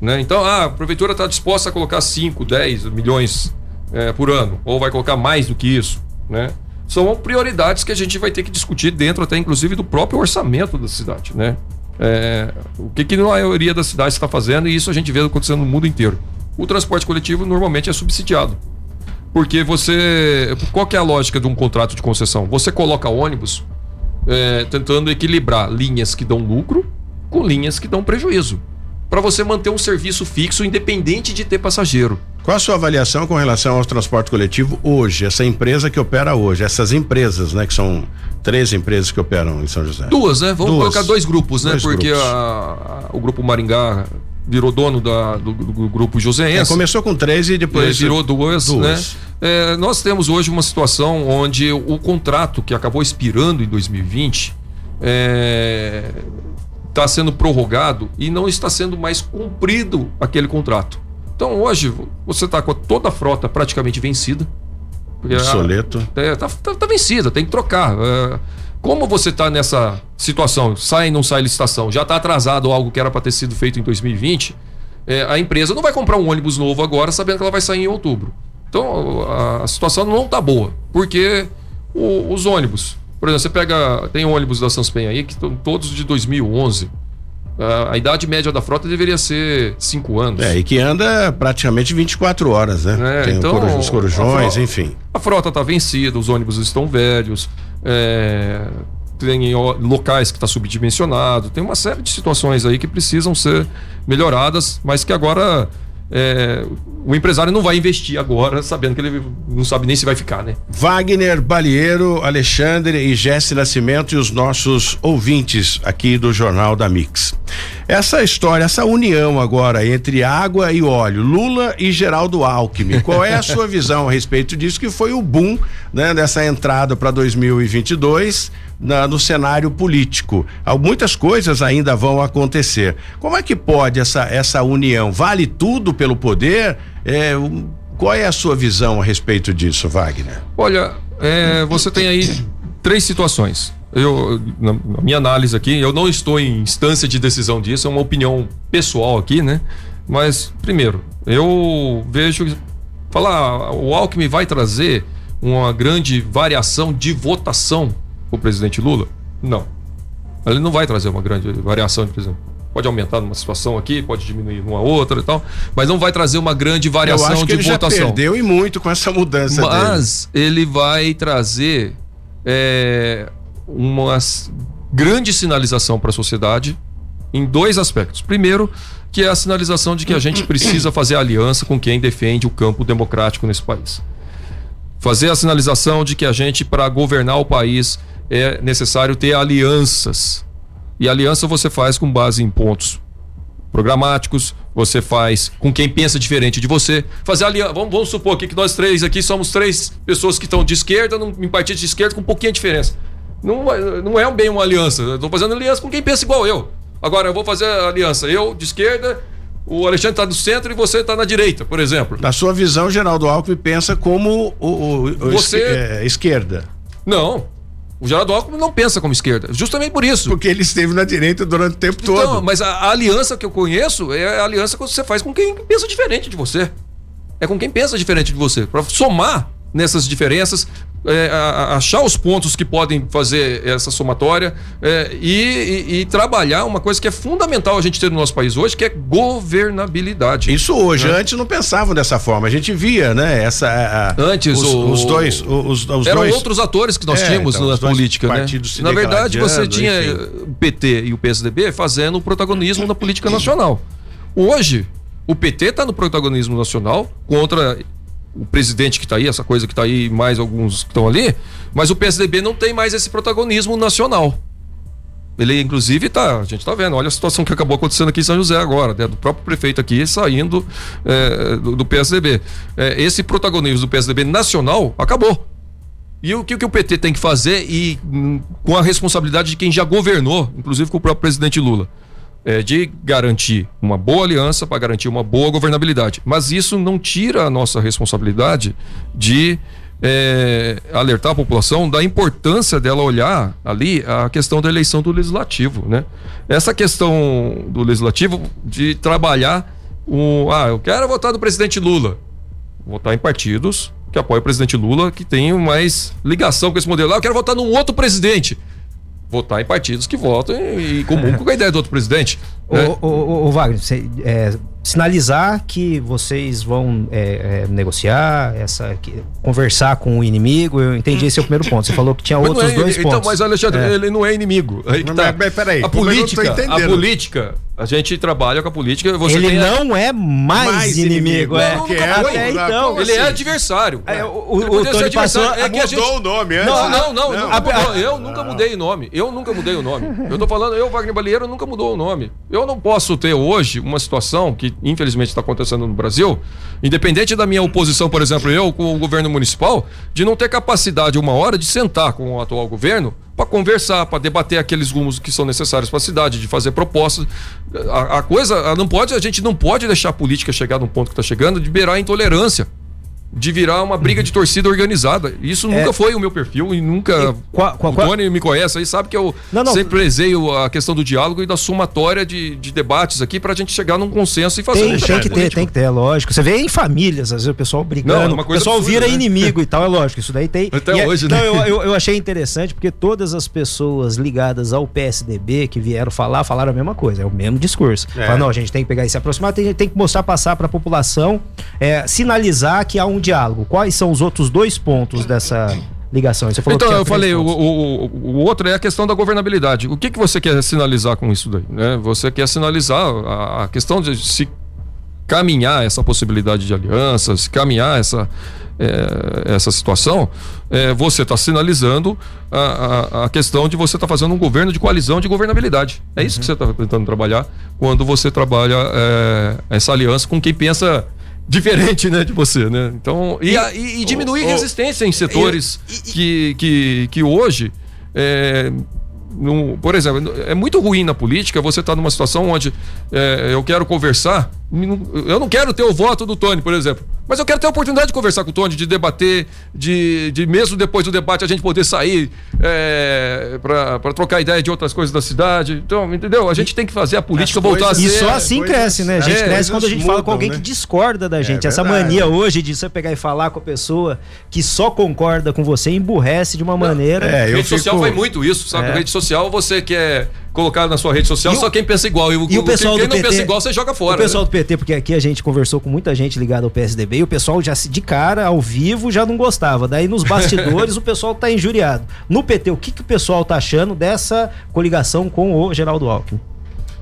Né? Então, ah, a prefeitura está disposta a colocar 5, 10 milhões é, por ano, ou vai colocar mais do que isso. Né? São prioridades que a gente vai ter que discutir dentro até inclusive do próprio orçamento da cidade. Né? É, o que, que a maioria das cidades está fazendo, e isso a gente vê acontecendo no mundo inteiro. O transporte coletivo normalmente é subsidiado. Porque você. Qual que é a lógica de um contrato de concessão? Você coloca ônibus é, tentando equilibrar linhas que dão lucro com linhas que dão prejuízo. Para você manter um serviço fixo, independente de ter passageiro. Qual a sua avaliação com relação ao transporte coletivo hoje? Essa empresa que opera hoje, essas empresas, né? Que são três empresas que operam em São José. Duas, né? Vamos Duas. colocar dois grupos, né? Dois Porque grupos. a- a- o grupo Maringá virou dono da- do, do grupo É, Joseense. começou com três e depois Depois virou duas, duas. né? É, nós temos hoje uma situação onde o contrato que acabou expirando em 2020 está sendo prorrogado e não está sendo mais cumprido aquele contrato. Então hoje você está com toda a frota praticamente vencida. Obsoleto. é, tá, tá- vencida, tem que trocar. É, como você está nessa situação, sai e não sai licitação, já está atrasado algo que era para ter sido feito em 2020, é, a empresa não vai comprar um ônibus novo agora sabendo que ela vai sair em outubro. Então a, a situação não está boa, porque o- os ônibus, por exemplo, você pega, tem ônibus da Sanspen aí que estão todos de 2011. A, a, idade média da frota deveria ser 5 anos. É, e que anda praticamente 24 horas, né? É, Tem então, os corujões, enfim. A frota está vencida, os ônibus estão velhos, é, tem locais que está subdimensionado, tem uma série de situações aí que precisam ser melhoradas, mas que agora é, o empresário não vai investir agora sabendo que ele não sabe nem se vai ficar, né? Wagner Balieiro, Alexandre e Jesse Nascimento e os nossos ouvintes aqui do Jornal da Mix. Essa história, essa união agora entre água e óleo, Lula e Geraldo Alckmin, qual é a sua *laughs* visão a respeito disso que foi o boom, né, dessa entrada para 2022? Na, no cenário político. Muitas coisas ainda vão acontecer. Como é que pode essa, essa união? Vale tudo pelo poder? É, qual é a sua visão a respeito disso, Wagner? Olha, é, você tem aí três situações. Eu, na, na minha análise aqui, eu não estou em instância de decisão disso, é uma opinião pessoal aqui, né? Mas, primeiro, eu vejo. Falar, o Alckmin vai trazer uma grande variação de votação o presidente Lula? Não. Ele não vai trazer uma grande variação de presidente. Pode aumentar numa situação aqui, pode diminuir numa outra e tal, mas não vai trazer uma grande variação Eu acho que de ele votação. Já perdeu e muito com essa mudança Mas dele. ele vai trazer é, uma grande sinalização para a sociedade em dois aspectos. Primeiro, que é a sinalização de que a gente precisa *coughs* fazer aliança com quem defende o campo democrático nesse país. Fazer a sinalização de que a gente, para governar o país, é necessário ter alianças e aliança você faz com base em pontos programáticos, você faz com quem pensa diferente de você. Fazer aliança. Vamos, vamos supor aqui que nós três aqui somos três pessoas que estão de esquerda, num, em partido de esquerda, com um pouquinho de diferença. Não, não é bem uma aliança. Estou fazendo aliança com quem pensa igual eu. Agora, eu vou fazer aliança. Eu de esquerda, o Alexandre está no centro e você está na direita, por exemplo. Na sua visão, Geraldo Alckmin pensa como o, o, o você... é, esquerda. Não. O Geraldo Alckmin não pensa como esquerda, justamente por isso. Porque ele esteve na direita durante o tempo então, todo. Mas a, a, aliança que eu conheço é a aliança que você faz com quem pensa diferente de você. É com quem pensa diferente de você. Para somar nessas diferenças, é, a, achar os pontos que podem fazer essa somatória é, e, e, e, trabalhar uma coisa que é fundamental a gente ter no nosso país hoje, que é governabilidade. Isso hoje, né? antes não pensavam dessa forma, a gente via, né? Essa, a, antes os, o, os dois, os, os eram dois... outros atores que nós é, tínhamos então, na política, né? Na verdade, você tinha enfim. o PT e o PSDB fazendo o protagonismo na política nacional. Hoje, o PT está no protagonismo nacional contra o presidente que está aí, essa coisa que está aí, mais alguns que estão ali, mas o PSDB não tem mais esse protagonismo nacional. Ele, inclusive, tá, a gente está vendo, olha a situação que acabou acontecendo aqui em São José agora, né, do próprio prefeito aqui saindo é, do, do, PSDB. É, esse protagonismo do PSDB nacional acabou. E o que, que o PT tem que fazer e hum, com a responsabilidade de quem já governou, inclusive com o próprio presidente Lula? É, de garantir uma boa aliança para garantir uma boa governabilidade. Mas isso não tira a nossa responsabilidade de é, alertar a população da importância dela olhar ali a questão da eleição do legislativo, né? Essa questão do legislativo de trabalhar o ah, eu quero votar no presidente Lula, votar em partidos que apoiam o presidente Lula que tenham mais ligação com esse modelo. Ah, eu quero votar num outro presidente votar em partidos que votam e, e comungam com a ideia do outro presidente. Né? O, o, o, Wagner, você, é, sinalizar que vocês vão é, é, negociar, essa, que, conversar com o inimigo, eu entendi esse é o primeiro ponto. Você falou que tinha outros é, dois então, pontos. Mas Alexandre, é. ele não é inimigo. Aí não, tá. mas, peraí, a política, a política a gente trabalha com a política. Você ele não a... é mais, mais inimigo, inimigo, é. Não, é até então. Ele é adversário. É, o o, o Tony passou, é que mudou gente... o nome antes. Não, não, não. não, não eu nunca mudei o nome. Eu nunca mudei o nome. Eu tô falando, eu, Wagner Balieiro, nunca mudou o nome. Eu não posso ter hoje uma situação que, infelizmente, está acontecendo no Brasil, independente da minha oposição, por exemplo, eu com o governo municipal, de não ter capacidade uma hora de sentar com o atual governo para conversar, para debater aqueles rumos que são necessários para a cidade, de fazer propostas. A, a, coisa não pode, a gente não pode deixar a política chegar num ponto que está chegando de beirar a intolerância. De virar uma briga de torcida organizada. Isso é. nunca foi o meu perfil e nunca. E qual, qual, qual... O Tony me conhece aí, sabe que eu não, não. sempre prezeio a questão do diálogo e da somatória de, de debates aqui pra gente chegar num consenso e fazer tem, um tem que ter, tem que ter, é lógico. Você vê em famílias, às vezes o pessoal brigando, não, é o pessoal absurda, vira né? inimigo e tal, é lógico. Isso daí tem. *laughs* Até e é- hoje, é, né? Não, eu, eu, achei interessante porque todas as pessoas ligadas ao PSDB que vieram falar, falaram a mesma coisa, é o mesmo discurso. É. Falaram, não, a gente tem que pegar e se aproximar, tem, tem que mostrar, passar pra população, é, sinalizar que há um diálogo. Quais são os outros dois pontos dessa ligação? Você falou então, eu falei, o, o, o, outro é a questão da governabilidade. O que, que você quer sinalizar com isso daí? Né? Você quer sinalizar a, a questão de se caminhar essa possibilidade de alianças, caminhar essa, é, essa situação, é, você está sinalizando a, a, a, questão de você estar tá fazendo um governo de coalizão de governabilidade. É isso uhum. que você está tentando trabalhar quando você trabalha é, essa aliança com quem pensa diferente, né, de você, né? Então, e, e, e diminuir oh, oh, resistência em setores e, que, que, que hoje é, por exemplo, é muito ruim na política você estar tá numa situação onde é, eu quero conversar, eu não quero ter o voto do Tony, por exemplo. Mas eu quero ter a oportunidade de conversar com o Tony, de debater, de, de mesmo depois do debate a gente poder sair é, para trocar ideia de outras coisas da cidade. Então, entendeu? A gente tem que fazer a política voltar a ser. E só assim cresce, né? A gente é, cresce quando a gente mudam, fala com alguém né? que discorda da é gente. Essa mania hoje de você pegar e falar com a pessoa que só concorda com você emburrece de uma maneira. É, rede fico... social vai muito isso, sabe? É. Rede social você quer colocar na sua rede social, só quem pensa igual. E o, e o pessoal quem, quem não PT, pensa igual, você joga fora. O pessoal né? do PT, porque aqui a gente conversou com muita gente ligada ao PSDB e o pessoal já de cara, ao vivo, já não gostava. Daí nos bastidores *laughs* o pessoal tá injuriado. No PT, o que, que o pessoal tá achando dessa coligação com o Geraldo Alckmin?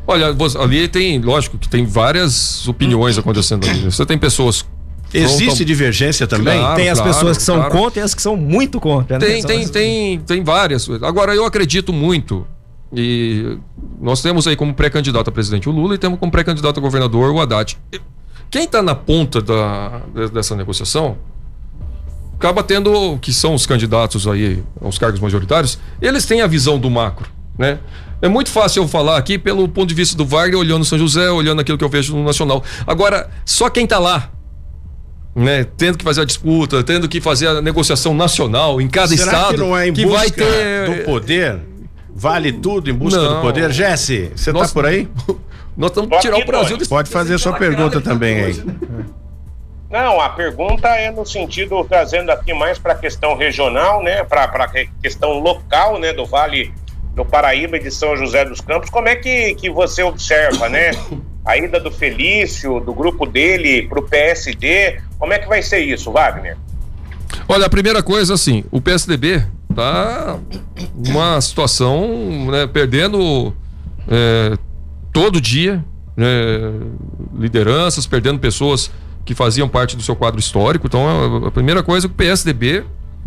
Olha, ali tem, lógico que tem várias opiniões acontecendo ali. Você tem pessoas Existe divergência também? Claro, tem as claro, pessoas que são claro. contra e as que são muito contra. Né? Tem, tem, tem, tem várias. Agora, eu acredito muito e nós temos aí como pré-candidato a presidente o Lula e temos como pré-candidato a governador o Haddad. Quem está na ponta da, dessa negociação acaba tendo, que são os candidatos aí aos cargos majoritários, eles têm a visão do macro, né? É muito fácil eu falar aqui pelo ponto de vista do Wagner, olhando São José, olhando aquilo que eu vejo no Nacional. Agora, só quem está lá, né, tendo que fazer a disputa, tendo que fazer a negociação nacional em cada Será estado, que, não é em que vai ter do poder Vale tudo em busca não. do poder? Jesse, você está por aí? Nós estamos tirar o Brasil desse Pode fazer sua pergunta também aí. Não, a pergunta é no sentido, trazendo aqui mais para a questão regional, né? Para a questão local, né? Do Vale do Paraíba e de São José dos Campos. Como é que, que você observa, né? A ida do Felício, do grupo dele para o PSD. Como é que vai ser isso, Wagner? Olha, a primeira coisa, assim, o PSDB tá uma situação, né, perdendo é, todo dia né, lideranças, perdendo pessoas que faziam parte do seu quadro histórico. Então, a, primeira coisa é que o PSDB,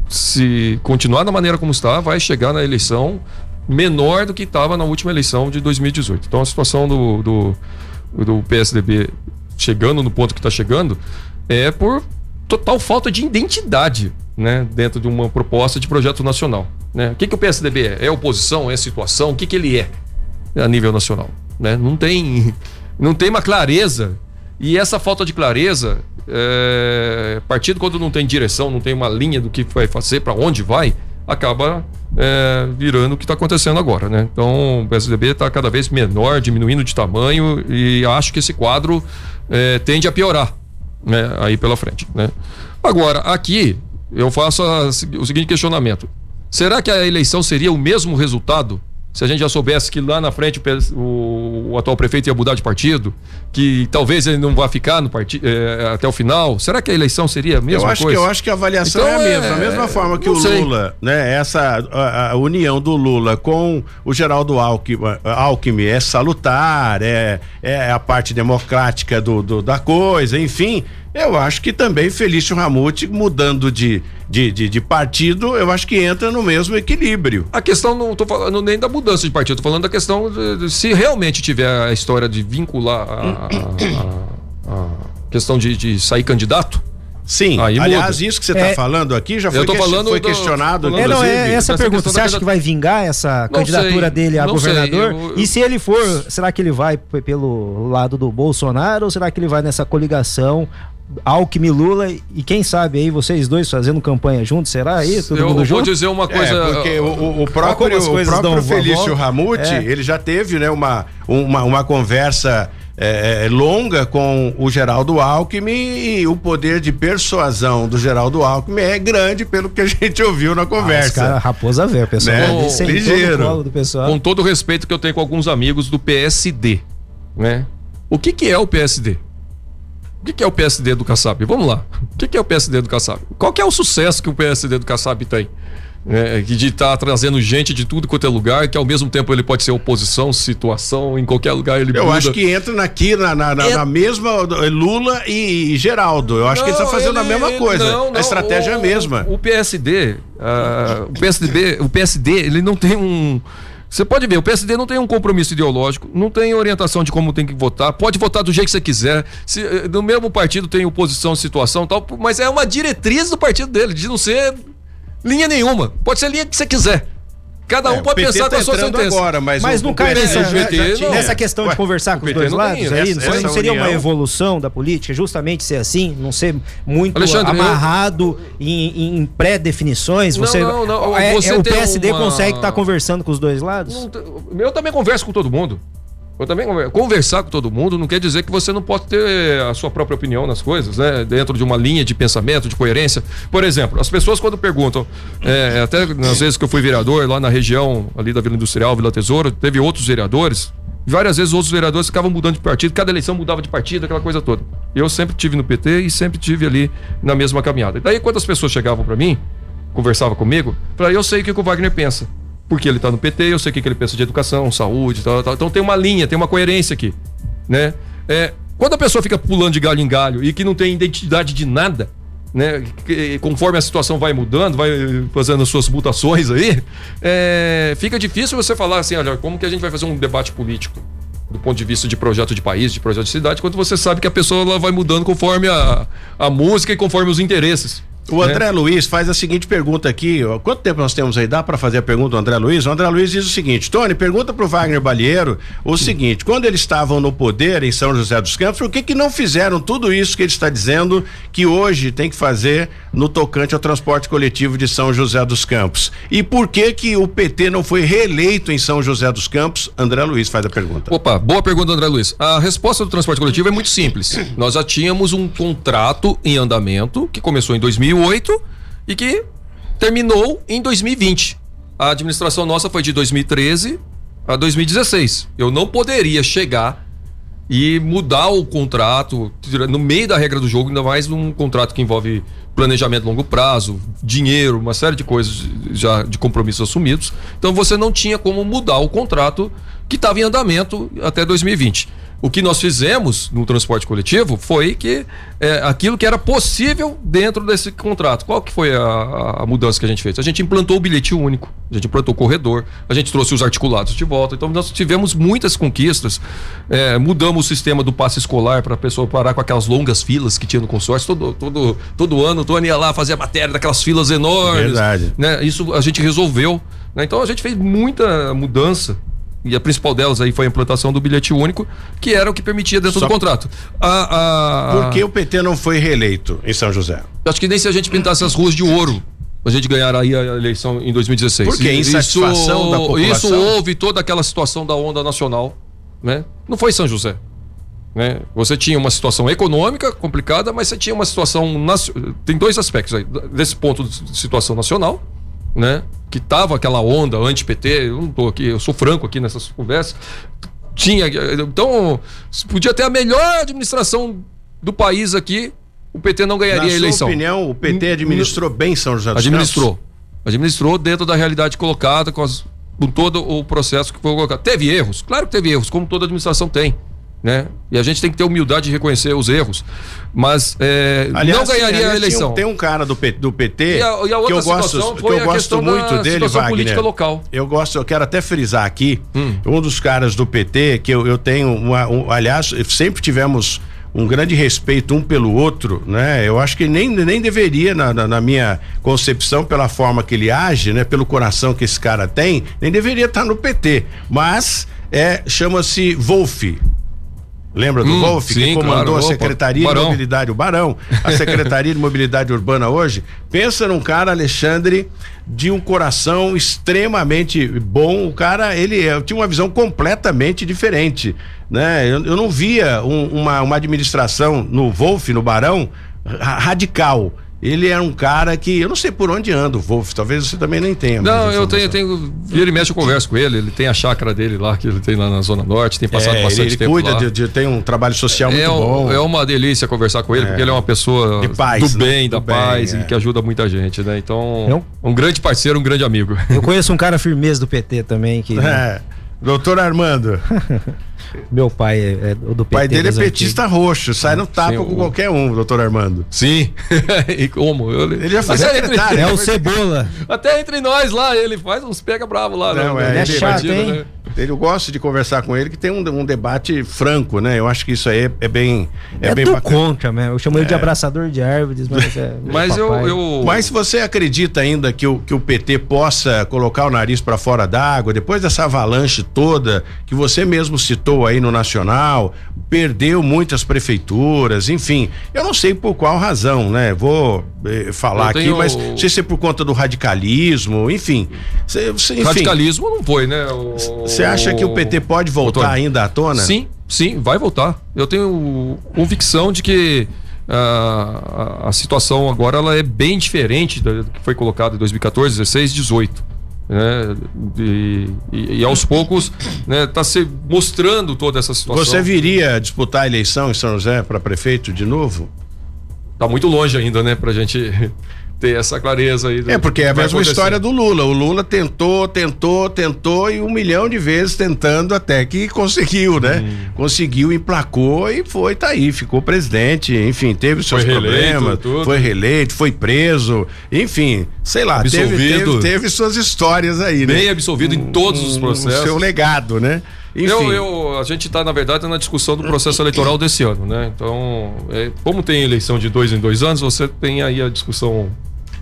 se continuar da maneira como está, vai chegar na eleição menor do que estava na última eleição de 2018. Então, a situação do, do, do PSDB chegando no ponto que está chegando é por total falta de identidade né, dentro de uma proposta de projeto nacional. Né? O que, que o PSDB é? É oposição? É situação? O que, que ele é a nível nacional? Né? Não, tem, não tem uma clareza. E essa falta de clareza, é, partido quando não tem direção, não tem uma linha do que vai fazer, para onde vai, acaba é, virando o que está acontecendo agora. Né? Então o PSDB está cada vez menor, diminuindo de tamanho, e acho que esse quadro é, tende a piorar né, aí pela frente. Né? Agora, aqui eu faço a, o seguinte questionamento: será que a eleição seria o mesmo resultado se a gente já soubesse que lá na frente o, o, atual prefeito ia mudar de partido, que talvez ele não vá ficar no partido é, até o final, será que a eleição seria a mesma eu acho coisa? Que, eu acho que a avaliação então, é a mesma, é, a mesma forma que o sei. Lula, né? Essa a, a, união do Lula com o Geraldo Alckmin, Alckmin é salutar, é, é a parte democrática do, do da coisa, enfim. Eu acho que também Felício Ramute, mudando de, de, de, de, partido, eu acho que entra no mesmo equilíbrio. A questão não estou falando nem da mudança de partido, estou falando da questão de, de, se realmente tiver a história de vincular a, a, a, a questão de, de sair candidato, Sim, Aí aliás, muda. isso que você está é, falando aqui já foi, que, foi do, questionado. é, não, é essa pergunta. Você acha que vai vingar essa não candidatura sei, dele a governador? Eu, eu... E se ele for, será que ele vai pelo lado do Bolsonaro ou será que ele vai nessa coligação Alckmin Lula e quem sabe aí vocês dois fazendo campanha juntos, será? Todo eu mundo junto? vou dizer uma coisa. É, porque o, o próprio, o próprio Felício Ramute, é. ele já teve né, uma, uma, uma conversa é, é, longa com o Geraldo Alckmin e o poder de persuasão do Geraldo Alckmin é grande pelo que a gente ouviu na conversa. Ah, cara, raposa velha, pessoal. Né? Ligeiro. Do pessoal. Com todo o respeito que eu tenho com alguns amigos do PSD, né? O que que é o PSD? O que, é o PSD do Kassab? Vamos lá. O que, é o PSD do Kassab? Qual que é o sucesso que o PSD do Kassab tem? É, de estar tá trazendo gente de tudo quanto é lugar, que ao mesmo tempo ele pode ser oposição, situação, em qualquer lugar ele Eu muda. acho que entra aqui na, na, na, é... na mesma Lula e, e, Geraldo. Eu acho não, que ele está fazendo ele, a mesma coisa. Não, não, a estratégia o, é a mesma. O, o PSD, uh, ah, o PSDB, o PSD, ele não tem um você pode ver, o PSD não tem um compromisso ideológico, não tem orientação de como tem que votar, pode votar do jeito que você quiser. Se, eh, no mesmo partido tem oposição, situação tal, mas é uma diretriz do partido dele, de não ser linha nenhuma. Pode ser linha que você quiser. Cada um é, pode pensar tá com a sua sentença. Agora, mas, mas não cai nessa, PT, não. nessa questão Ué, de conversar com os dois lados aí, essa, essa não seria união. uma evolução da política, justamente ser assim, não ser muito Alexandre, amarrado eu... em, em pré-definições? Você, não, não, não. É, você é, o PSD uma... consegue estar tá conversando com os dois lados? eu também converso com todo mundo. Eu também conversar com todo mundo não quer dizer que você não pode ter a sua própria opinião nas coisas, né? Dentro de uma linha de pensamento, de coerência. Por exemplo, as pessoas quando perguntam, é, até nas vezes que eu fui vereador lá na região ali da Vila Industrial, Vila Tesouro, teve outros vereadores. Várias vezes outros vereadores ficavam mudando de partido, cada eleição mudava de partido, aquela coisa toda. Eu sempre tive no PT e sempre tive ali na mesma caminhada. E daí quando as pessoas chegavam para mim, conversavam comigo, falei, eu sei o que o Wagner pensa porque ele está no PT, eu sei o que, ele pensa de educação, saúde, tal, tal. Então tem uma linha, tem uma coerência aqui, né? É, quando a pessoa fica pulando de galho em galho e que não tem identidade de nada, né? Que, conforme a situação vai mudando, vai fazendo as suas mutações aí, é, fica difícil você falar assim, olha, como que a gente vai fazer um debate político? do ponto de vista de projeto de país, de projeto de cidade, quando você sabe que a pessoa ela vai mudando conforme a, a música e conforme os interesses. O André é. Luiz faz a seguinte pergunta aqui. Ó, quanto tempo nós temos aí? Dá para fazer a pergunta do André Luiz? O André Luiz diz o seguinte: Tony, pergunta pro Wagner Balieiro o seguinte: quando eles estavam no poder em São José dos Campos, por que que não fizeram tudo isso que ele está dizendo que hoje tem que fazer no tocante ao transporte coletivo de São José dos Campos? E por que que o PT não foi reeleito em São José dos Campos? André Luiz faz a pergunta. Opa, boa pergunta, André Luiz. A resposta do transporte coletivo é muito simples. Nós já tínhamos um contrato em andamento que começou em 2000 2008 e que terminou em 2020. A administração nossa foi de 2013 a 2016. Eu não poderia chegar e mudar o contrato no meio da regra do jogo, ainda mais num contrato que envolve planejamento a longo prazo, dinheiro, uma série de coisas já de compromissos assumidos. Então você não tinha como mudar o contrato que estava em andamento até 2020. O que nós fizemos no transporte coletivo foi que é, aquilo que era possível dentro desse contrato. Qual que foi a, a, mudança que a gente fez? A gente implantou o bilhete único, a gente implantou o corredor, a gente trouxe os articulados de volta. Então nós tivemos muitas conquistas. É, mudamos o sistema do passe escolar para a pessoa parar com aquelas longas filas que tinha no consórcio. Todo, todo, todo ano o Tony ia lá fazer a matéria daquelas filas enormes. Verdade. Né? Isso a gente resolveu. Né? Então a gente fez muita mudança e a principal delas aí foi a implantação do bilhete único, que era o que permitia dentro Só... do contrato. A, a... Por que o PT não foi reeleito em São José? Acho que nem se a gente pintasse as ruas de ouro. A gente ganhar aí a eleição em 2016. Por que? Insatisfação isso, da população? Isso houve toda aquela situação da onda nacional, né? Não foi São José. Né? Você tinha uma situação econômica complicada, mas você tinha uma situação. Tem dois aspectos aí. Desse ponto de situação nacional, né? Que tava aquela onda anti-PT, eu não tô aqui, eu sou franco aqui nessas conversas. Tinha, então, podia ter a melhor administração do país aqui, o PT não ganharia Na a eleição. Na opinião, o PT administrou bem São José dos Administrou. Campos? Administrou dentro da realidade colocada, com, as, com todo o processo que foi colocado. Teve erros? Claro que teve erros, como toda administração tem né? E a gente tem que ter humildade de reconhecer os erros. Mas é, Aliás, não ganharia a eleição. Tem um cara do, P, do PT e a, e a que eu gosto, que eu gosto muito dele, Wagner. Local. Eu gosto, eu quero até frisar aqui, hum. um dos caras do PT que eu, eu tenho, uma, um, aliás, sempre tivemos um grande respeito um pelo outro, né? Eu acho que nem, nem deveria, na, na, na, minha concepção, pela forma que ele age, né? Pelo coração que esse cara tem, nem deveria estar no PT. Mas é chama-se Wolf, Lembra do Hum, Wolf, que sim, comandou claro. a Opa, Secretaria Barão. de Mobilidade, o Barão, a *laughs* Secretaria de Mobilidade Urbana hoje? Pensa num cara, Alexandre, de um coração extremamente bom. O cara, ele tinha uma visão completamente diferente, né? Eu, eu não via um- uma, uma administração no Wolf, no Barão, ra- radical. Ele era um cara que, eu não sei por onde anda o Wolf, talvez você também nem tenha. Não, eu tenho, informação. tenho. Vira e mexe, eu converso com ele. Ele tem a chácara dele lá, que ele tem lá na Zona Norte, tem passado É, ele, bastante ele tempo cuida lá. de, de tem um trabalho social muito é, um- bom. é uma delícia conversar com ele, porque ele é uma pessoa De paz, do né? bem, da Do bem, paz é. e que ajuda muita gente, né? Então, Eu- um grande parceiro, um grande amigo. Eu conheço um cara firmeza do PT também, que *laughs* É. Doutor Armando, *laughs* meu pai é, é do o PT. pai dele é petista roxo, sai no tapa Sim, com o- qualquer um, doutor Armando. Sim. *laughs* e como? Eu- Ele já foi até secretário, Entre, É o Cebola. até entre nós lá, ele faz uns pega bravo lá. Não, né? é, Ele é ele- chato, bandido, hein? né? Ele, eu gosto de conversar com ele, que tem um, um debate franco, né? Eu acho que isso aí é, é bem, é, É, bem do bacana. contra, né? Eu chamo ele de abraçador de árvores, mas é. *laughs* Mas eu, eu. Mas você acredita ainda que o, que o PT possa colocar o nariz para fora d'água, depois dessa avalanche toda que você mesmo citou aí no Nacional, perdeu muitas prefeituras, enfim, eu não sei por qual razão, né? Vou eh, falar tenho- aqui, mas não sei se é por conta do radicalismo, enfim. Cê- cê- enfim, Radicalismo não foi, né? Você acha que o PT pode voltar ainda à tona? Sim, sim, vai voltar. Eu tenho convicção de que ah, a, a situação agora ela é bem diferente da que foi colocada em 2014, 16, 18. Né? E, e- e aos poucos está se mostrando toda essa situação. Você viria disputar a eleição em São José para prefeito de novo? Tá muito longe ainda, né, pra gente ter essa clareza aí. do É, porque é a mesma acontecer. história do Lula. O Lula tentou, tentou, tentou e um milhão de vezes tentando até que conseguiu, né? Hum. Conseguiu, emplacou e foi, tá aí, ficou presidente, enfim, teve os seus Foi problemas, tudo. foi reeleito, foi preso, enfim, sei lá, teve, Absolvido. teve, teve suas histórias aí, né? Bem absolvido em todos os O processos. seu legado, né? Enfim, Eu, eu, a gente está, na verdade, na discussão do processo eleitoral desse ano, né? Então, é, como tem eleição de dois em dois anos, você tem aí a discussão.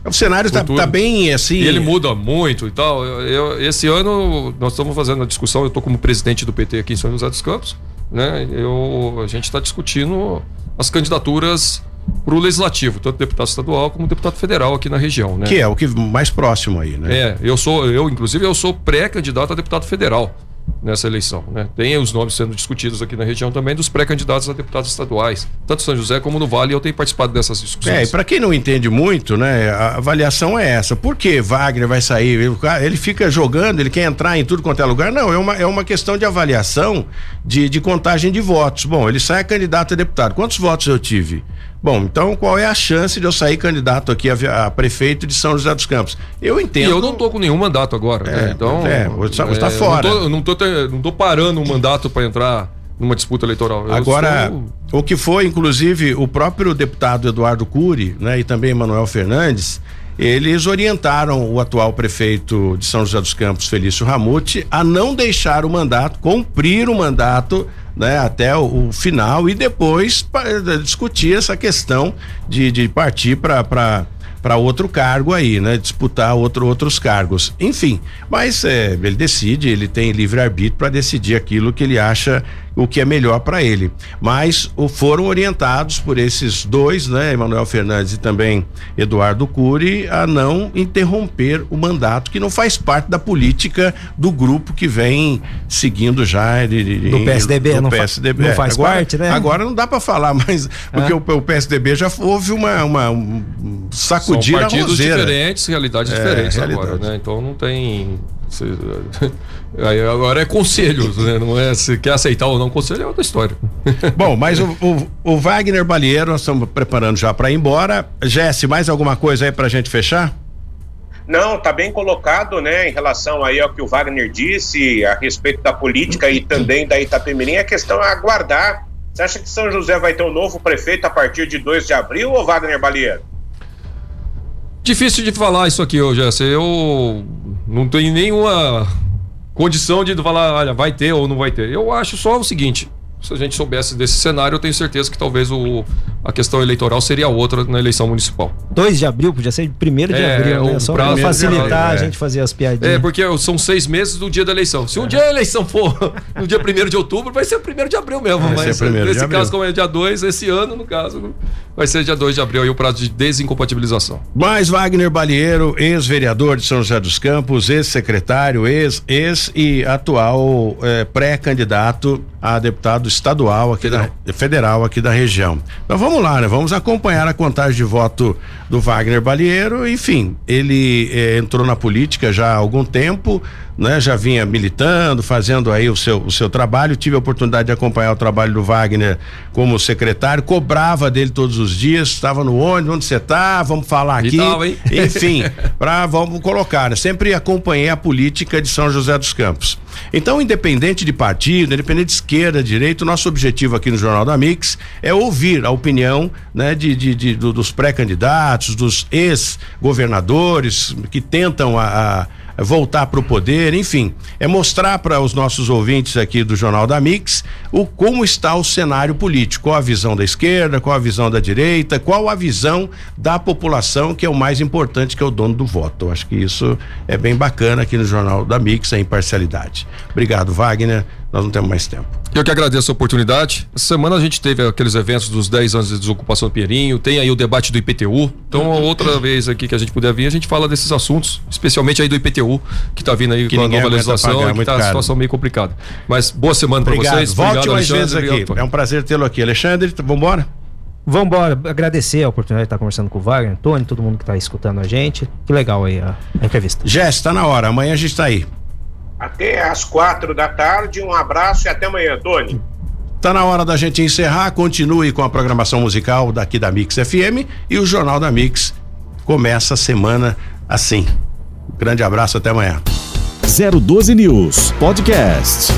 O cenário tá, futuro. tá bem assim. E ele muda muito e tal. Eu, eu- esse ano, nós estamos fazendo a discussão, eu estou como presidente do PT aqui em São José dos Campos, né? Eu, a gente está discutindo as candidaturas para o legislativo, tanto deputado estadual como deputado federal aqui na região, né? Que é o que mais próximo aí, né? É, eu sou, eu, inclusive, eu sou pré-candidato a deputado federal nessa eleição. Né? Tem os nomes sendo discutidos aqui na região também dos pré-candidatos a deputados estaduais, tanto São José como no Vale, eu tenho participado dessas discussões. É, e pra quem não entende muito, né, a avaliação é essa. Por que Wagner vai sair? Ele, ele fica jogando, ele quer entrar em tudo quanto é lugar? Não, é uma, é uma questão de avaliação de, de contagem de votos. Bom, ele sai candidato a deputado. Quantos votos eu tive? Bom, então qual é a chance de eu sair candidato aqui a, a prefeito de São José dos Campos? Eu E entendo. eu não tô com nenhum mandato agora, É, né? Então. é, você tá eu fora. Não tô, eu não tô, não tô parando um mandato para entrar numa disputa eleitoral. Eu Agora, sou- o que foi, inclusive, o próprio deputado Eduardo Cury, né, e também Manuel Fernandes, eles orientaram o atual prefeito de São José dos Campos, Felício Ramute, a não deixar o mandato, cumprir o mandato né, até o, o final e depois pa- discutir essa questão de, de partir para para outro cargo aí, né? Disputar outro, outros cargos. Enfim, mas é, ele decide, ele tem livre arbítrio para decidir aquilo que ele acha o que é melhor para ele. Mas o, foram orientados por esses dois, né? Emanuel Fernandes e também Eduardo Cury, a não interromper o mandato, que não faz parte da política do grupo que vem seguindo já de, Do PSDB, do não fa- PSDB. não É, faz agora, parte, né? Agora não dá para falar, mas porque Ah. o, o PSDB já houve uma, uma um São sacudir a partidos diferentes, realidades É, diferentes realidade. agora, né? Então não tem. Se- Aí agora é conselhos, né? Não é se quer aceitar ou não conselho é outra história. Bom, mas o, *laughs* o, o Wagner Balieiro, nós estamos preparando já para ir embora. Jesse, mais alguma coisa aí pra gente fechar? Não, tá bem colocado, né, em relação aí ao que o Wagner disse a respeito da política e também da Itapemirim, a questão é aguardar. Você acha que São José vai ter um novo prefeito a partir de 2 de abril ou Wagner Balieiro? Difícil de falar isso aqui hoje, Jesse. Eu não tenho nenhuma condição de falar, olha, vai ter ou não vai ter. Eu acho só o seguinte: se a gente soubesse desse cenário, eu tenho certeza que talvez o, a questão eleitoral seria outra na eleição municipal. 2 de abril, podia ser 1 de É, abril, né? o Só prazo- pra facilitar é. a gente fazer as piadinhas. É, porque são seis meses do dia da eleição. Se um dia a eleição for *laughs* no dia 1 de outubro, vai ser 1 de abril mesmo. Vai mas ser 1º de nesse abril. caso, como é dia 2, esse ano, no caso, vai ser dia 2 de abril aí o prazo de desincompatibilização. Mais Wagner Balieiro, ex-vereador de São José dos Campos, ex-secretário, ex, ex e atual eh, pré-candidato a deputado estadual aqui da federal aqui da região. Então vamos lá, né? Vamos acompanhar a contagem de voto do Wagner Balieiro. Enfim, ele eh, entrou na política já há algum tempo, né? Já vinha militando, fazendo aí o seu o seu trabalho. Tive a oportunidade de acompanhar o trabalho do Wagner como secretário, cobrava dele todos os dias, estava no ônibus, onde você tá? Vamos falar aqui. Enfim, para vamos colocar, né? sempre acompanhei a política de São José dos Campos. Então, independente de partido, independente de esquerda, direita, nosso objetivo aqui no Jornal da Mix é ouvir a opinião, né, de, de- de- do- dos pré-candidatos, dos ex-governadores que tentam a- a voltar para o poder, enfim, é mostrar para os nossos ouvintes aqui do Jornal da Mix o como está o cenário político, qual a visão da esquerda, qual a visão da direita, qual a visão da população, que é o mais importante, que é o dono do voto. Eu acho que isso é bem bacana aqui no Jornal da Mix, a imparcialidade. Obrigado, Wagner. Nós não temos mais tempo. Eu que agradeço a oportunidade. Essa semana a gente teve aqueles eventos dos 10 anos de desocupação do Pinheirinho, tem aí o debate do IPTU. Então, outra vez aqui que a gente puder vir, a gente fala desses assuntos, especialmente aí do IPTU, que tá vindo aí Que com a nova legislação pagar, e que tá a situação meio complicada. Mas boa semana para vocês. Volte Obrigado, mais vezes Alexandre. aqui. Obrigado, É um prazer tê-lo aqui. Alexandre, vamos embora? Vambora, agradecer a oportunidade de estar conversando com o Wagner, Tony, todo mundo que está escutando a gente. Que legal aí a, a entrevista. Jess, tá na hora. Amanhã a gente tá aí. Até às quatro da tarde, um abraço e até amanhã, Tony. Tá na hora da gente encerrar. Continue com a programação musical daqui da Mix FM e o Jornal da Mix começa a semana assim. Grande abraço, até amanhã. 012 News Podcast.